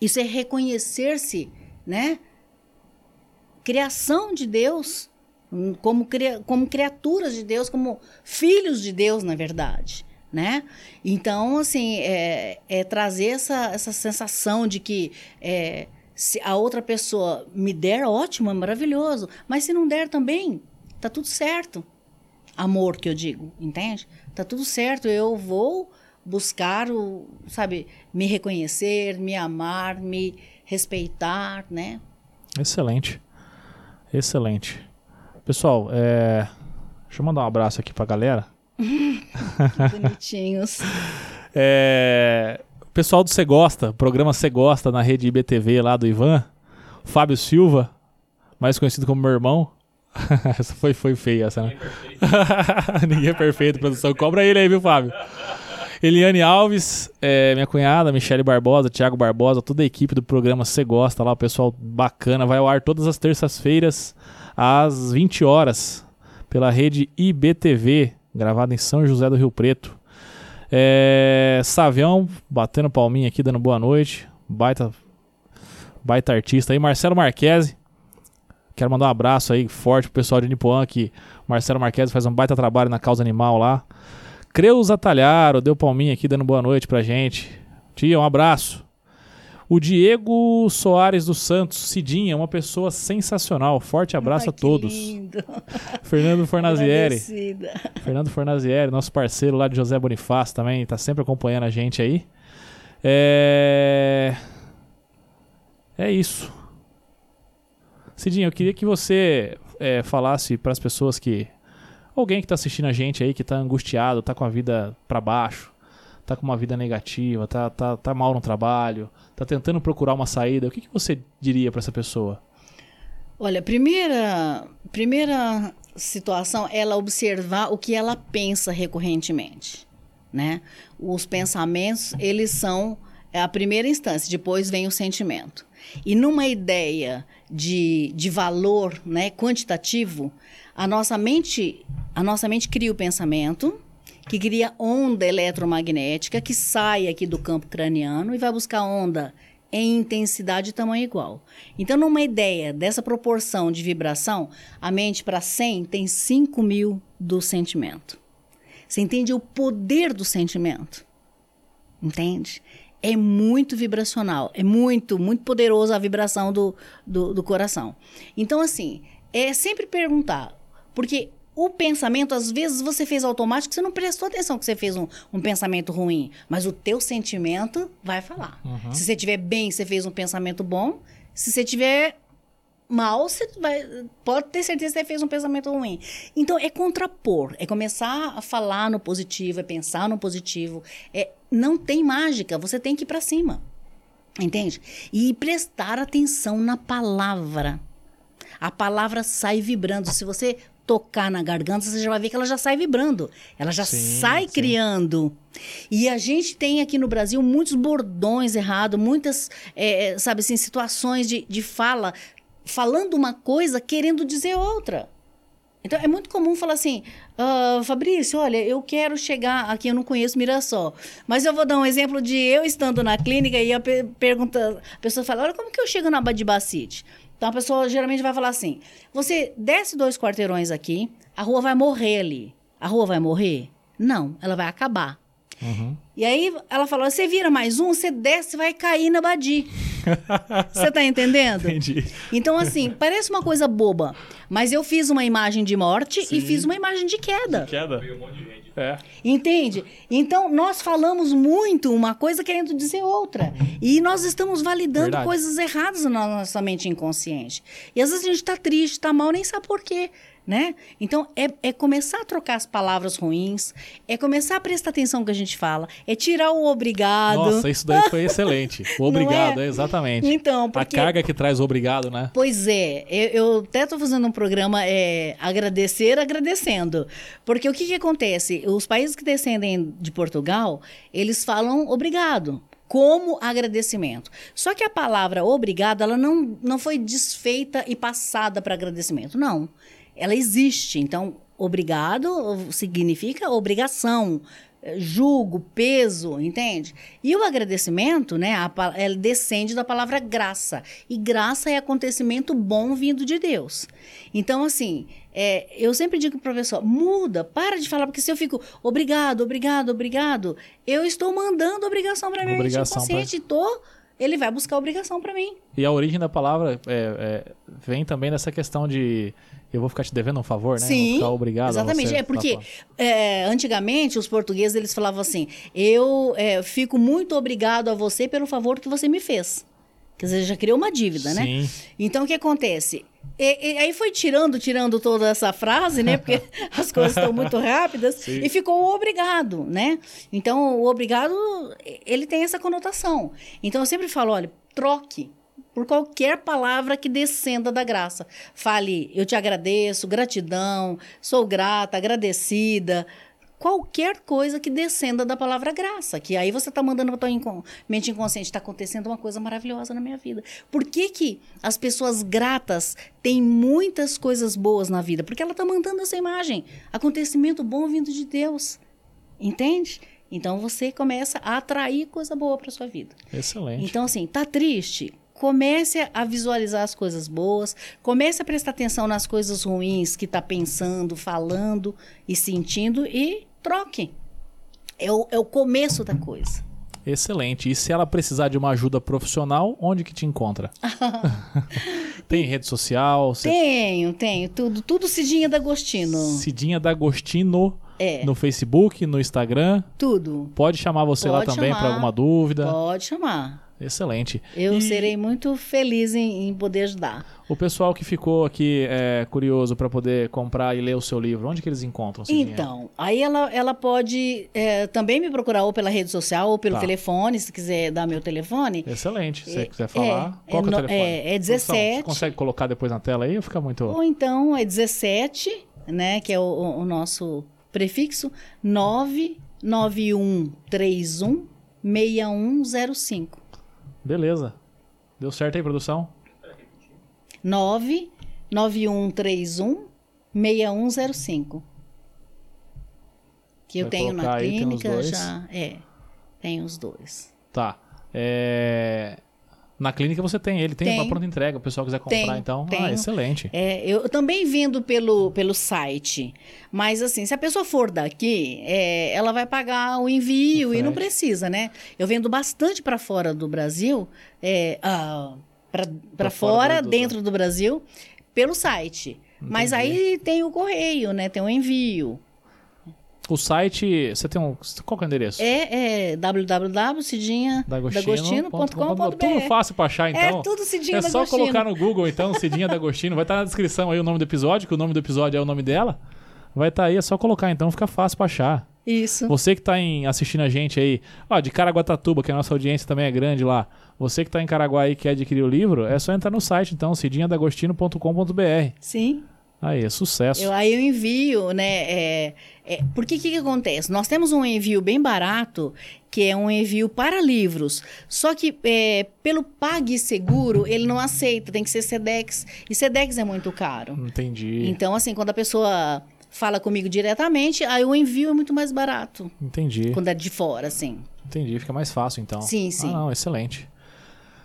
Isso é reconhecer-se, né? Criação de Deus como, como criaturas de Deus, como filhos de Deus, na verdade. Né? Então, assim, é, é trazer essa, essa sensação de que é, se a outra pessoa me der, ótimo, é maravilhoso. Mas se não der também, tá tudo certo. Amor, que eu digo, entende? Tá tudo certo, eu vou buscar o, sabe, me reconhecer, me amar, me respeitar, né? Excelente. Excelente. Pessoal, é... deixa eu mandar um abraço aqui pra galera. Bonitinhos. é... Pessoal do Cê Gosta, programa Cê Gosta na rede IBTV lá do Ivan. Fábio Silva, mais conhecido como meu irmão. essa foi, foi feia, essa, né? Ninguém é perfeito, Ninguém é perfeito produção. Cobra ele aí, viu, Fábio? Eliane Alves, é, minha cunhada, Michele Barbosa, Thiago Barbosa, toda a equipe do programa Cê Gosta lá, o pessoal bacana, vai ao ar todas as terças-feiras às 20 horas pela rede IBTV, gravada em São José do Rio Preto. É, Savião, batendo palminha aqui, dando boa noite. Baita, baita artista aí. Marcelo Marquese. Quero mandar um abraço aí forte pro pessoal de Nipoã, que Marcelo Marquese faz um baita trabalho na causa animal lá. Creuza Talharo, deu palminha aqui, dando boa noite pra gente. Tia, um abraço. O Diego Soares dos Santos, Cidinha, uma pessoa sensacional. Forte abraço Ai, a todos. Lindo. Fernando Fornazieri. Fernando Fornazieri, nosso parceiro lá de José Bonifácio também, está sempre acompanhando a gente aí. É. É isso. Cidinha, eu queria que você é, falasse para as pessoas que. Alguém que está assistindo a gente aí, que está angustiado, está com a vida para baixo, está com uma vida negativa, está tá, tá mal no trabalho, está tentando procurar uma saída, o que, que você diria para essa pessoa? Olha, primeira, primeira situação é ela observar o que ela pensa recorrentemente, né? Os pensamentos, eles são a primeira instância, depois vem o sentimento. E numa ideia de, de valor né, quantitativo, a nossa mente a nossa mente cria o pensamento, que cria onda eletromagnética que sai aqui do campo craniano e vai buscar onda em intensidade e tamanho igual. Então, numa ideia dessa proporção de vibração, a mente para 100 tem 5 mil do sentimento. Você entende o poder do sentimento? Entende? É muito vibracional, é muito, muito poderoso a vibração do, do, do coração. Então, assim, é sempre perguntar, porque o pensamento, às vezes você fez automático, você não prestou atenção que você fez um, um pensamento ruim, mas o teu sentimento vai falar. Uhum. Se você tiver bem, você fez um pensamento bom. Se você tiver mal, você vai, pode ter certeza que você fez um pensamento ruim. Então é contrapor, é começar a falar no positivo, é pensar no positivo. É, não tem mágica, você tem que ir para cima. Entende? E prestar atenção na palavra. A palavra sai vibrando. Se você tocar na garganta, você já vai ver que ela já sai vibrando. Ela já sim, sai sim. criando. E a gente tem aqui no Brasil muitos bordões errados, muitas, é, é, sabe assim, situações de, de fala, falando uma coisa, querendo dizer outra. Então, é muito comum falar assim, uh, Fabrício, olha, eu quero chegar aqui, eu não conheço Mirassol, mas eu vou dar um exemplo de eu estando na clínica e a pergunta, a pessoa fala, olha, como que eu chego na Badibacite? Então a pessoa geralmente vai falar assim: você desce dois quarteirões aqui, a rua vai morrer ali. A rua vai morrer? Não, ela vai acabar. Uhum. E aí ela falou: você vira mais um, você desce vai cair na Badi. Você tá entendendo? Entendi. Então, assim, parece uma coisa boba, mas eu fiz uma imagem de morte Sim. e fiz uma imagem de queda. De queda? um monte de gente. É. Entende? Então, nós falamos muito uma coisa querendo dizer outra. E nós estamos validando Verdade. coisas erradas na nossa mente inconsciente. E às vezes a gente está triste, está mal, nem sabe por quê né? Então, é, é, começar a trocar as palavras ruins, é começar a prestar atenção no que a gente fala, é tirar o obrigado. Nossa, isso daí foi excelente. O obrigado, é? é? exatamente. Então, porque... A carga que traz o obrigado, né? Pois é. Eu, eu até estou fazendo um programa é, agradecer agradecendo. Porque o que, que acontece? Os países que descendem de Portugal, eles falam obrigado como agradecimento. Só que a palavra obrigado, ela não, não foi desfeita e passada para agradecimento. Não ela existe. Então, obrigado significa obrigação, julgo, peso, entende? E o agradecimento, né, a, ela descende da palavra graça. E graça é acontecimento bom vindo de Deus. Então, assim, é, eu sempre digo para o professor, muda, para de falar, porque se eu fico obrigado, obrigado, obrigado, eu estou mandando obrigação para mim. Inconsciente, pra... tô ele vai buscar obrigação para mim. E a origem da palavra é, é, vem também nessa questão de eu vou ficar te devendo um favor, né? Sim, obrigado. Exatamente. é porque é, antigamente os portugueses eles falavam assim: eu é, fico muito obrigado a você pelo favor que você me fez. Quer dizer, já criou uma dívida, né? Sim. né? Então o que acontece? E, e, aí foi tirando, tirando toda essa frase, né? Porque as coisas estão muito rápidas. Sim. E ficou o obrigado, né? Então, o obrigado, ele tem essa conotação. Então, eu sempre falo, olha, troque por qualquer palavra que descenda da graça. Fale, eu te agradeço, gratidão, sou grata, agradecida. Qualquer coisa que descenda da palavra graça, que aí você está mandando para tua inco mente inconsciente, está acontecendo uma coisa maravilhosa na minha vida. Por que, que as pessoas gratas têm muitas coisas boas na vida? Porque ela está mandando essa imagem, acontecimento bom vindo de Deus. Entende? Então você começa a atrair coisa boa para sua vida. Excelente. Então assim, tá triste? comece a visualizar as coisas boas, comece a prestar atenção nas coisas ruins que está pensando, falando e sentindo e troque. É o, é o começo da coisa. Excelente. E se ela precisar de uma ajuda profissional, onde que te encontra? Tem rede social? Tenho, tenho. Tudo, tudo Cidinha D'Agostino. Cidinha D'Agostino É. no Facebook, no Instagram. Tudo. Pode chamar você lá Pode também para alguma dúvida. Pode chamar. Excelente. Eu E serei muito feliz em, em poder ajudar. O pessoal que ficou aqui é, curioso para poder comprar e ler o seu livro, onde que eles encontram? Então, aí ela, ela pode é, também me procurar ou pela rede social ou pelo Tá. telefone, se quiser dar meu telefone. Excelente. Se você É, quiser falar, é, qual é o é no- telefone? é- é Produção, 17. Você consegue colocar depois na tela aí ou fica muito... Ou então é 17, né, que é o, o- o nosso prefixo, 99131 6105. Beleza. Deu certo aí, produção? 99131 6105. Que eu Vai tenho na aí, clínica dois. já. É, tem os dois. Tá. É... Na clínica você tem ele, tem uma Tenho. pronta entrega, o pessoal quiser comprar, Tenho, então. Ah, excelente. É, eu também vendo pelo, pelo site, mas assim, se a pessoa for daqui, é, ela vai pagar o envio O e não precisa, né? Eu vendo bastante para fora do Brasil, é, ah, para fora fora, do- dentro do Brasil, pelo site. Mas Entendi. aí tem o correio, né? Tem o envio. O site, você tem um. Qual que é o endereço? É, é www.cidinhadagostino.com.br. Tudo fácil pra achar, então. É tudo Cidinha É só D'Agostino. colocar no Google, então, Cidinha D'Agostino. Vai estar na descrição aí o nome do episódio, que o nome do episódio é o nome dela. Vai estar aí, é só colocar, então fica fácil pra achar. Isso. Você que tá em, assistindo a gente aí, ó, de Caraguatatuba, que a nossa audiência também é grande lá. Você que tá em Caraguá e quer adquirir o livro, é só entrar no site, então, cidinhadagostino.com.br. Sim. Aí, é sucesso. Eu, aí eu envio, né? É, é, porque o que, que acontece? Nós temos um envio bem barato, que é um envio para livros. Só que é, pelo PagSeguro, ele não aceita, tem que ser Sedex. E Sedex é muito caro. Entendi. Então, assim, quando a pessoa fala comigo diretamente, aí o envio é muito mais barato. Entendi. Quando é de fora, assim. Entendi, fica mais fácil então. Sim, sim. Ah, não, excelente.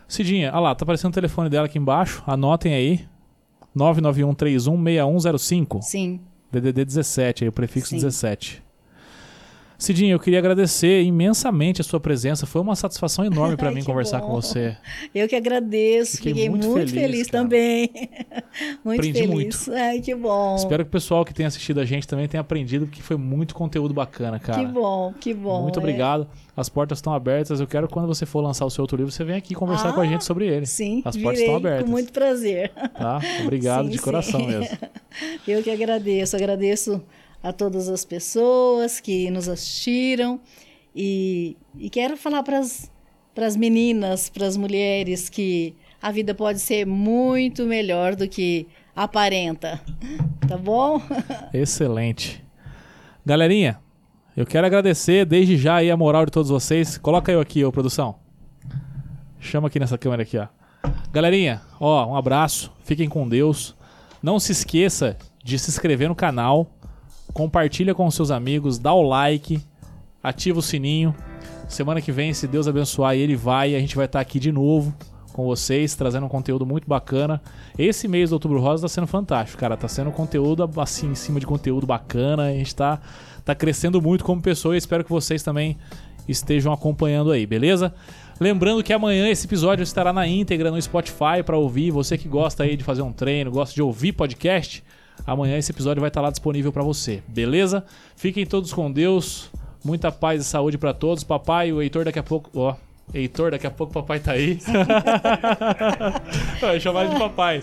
Cidinha, olha lá, tá aparecendo o telefone dela aqui embaixo. Anotem aí. 991316105. Sim. DDD 17, aí o prefixo Sim. 17. Cidinha, eu queria agradecer imensamente a sua presença. Foi uma satisfação enorme para mim conversar bom. com você. Eu que agradeço. Fiquei Fiquei, muito muito, feliz, feliz, também. muito Aprendi feliz. Ai, que bom. Espero que o pessoal que tenha assistido a gente também tenha aprendido, porque foi muito conteúdo bacana, cara. Que bom, que bom. Muito é. obrigado. As portas estão abertas. Eu quero que quando você for lançar o seu outro livro, você venha aqui conversar Ah, com a gente sobre ele. Sim, As portas estão abertas. com muito prazer. Tá? Obrigado Sim, de coração sim. mesmo. Eu que agradeço, agradeço a todas as pessoas que nos assistiram e, e quero falar para as meninas, para as mulheres que a vida pode ser muito melhor do que aparenta, tá bom? Excelente. Galerinha, eu quero agradecer desde já aí a moral de todos vocês. Coloca eu aqui, ô produção. Chama aqui nessa câmera aqui, ó. Galerinha, ó, um abraço. Fiquem com Deus. Não se esqueça de se inscrever no canal. Compartilha com seus amigos, dá o like, ativa o sininho. Semana que vem, se Deus abençoar, ele vai e a gente vai estar aqui de novo com vocês, trazendo um conteúdo muito bacana. Esse mês do Outubro Rosa tá sendo fantástico, cara. Tá sendo conteúdo assim, em cima de conteúdo bacana. A gente tá, tá crescendo muito como pessoa e espero que vocês também estejam acompanhando aí, beleza? Lembrando que amanhã esse episódio estará na íntegra no Spotify para ouvir. Você que gosta aí de fazer um treino, gosta de ouvir podcast, amanhã esse episódio vai estar lá disponível para você, beleza? Fiquem todos com Deus. Muita paz e saúde para todos. Papai, o Heitor daqui a pouco, ó, Heitor, daqui a pouco o papai tá aí. Vai chamar de papai.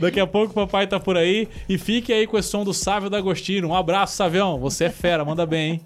Daqui a pouco o papai tá por aí. E fique aí com esse som do Sávio D'Agostino. Um abraço, Savião. Você é fera, manda bem, hein?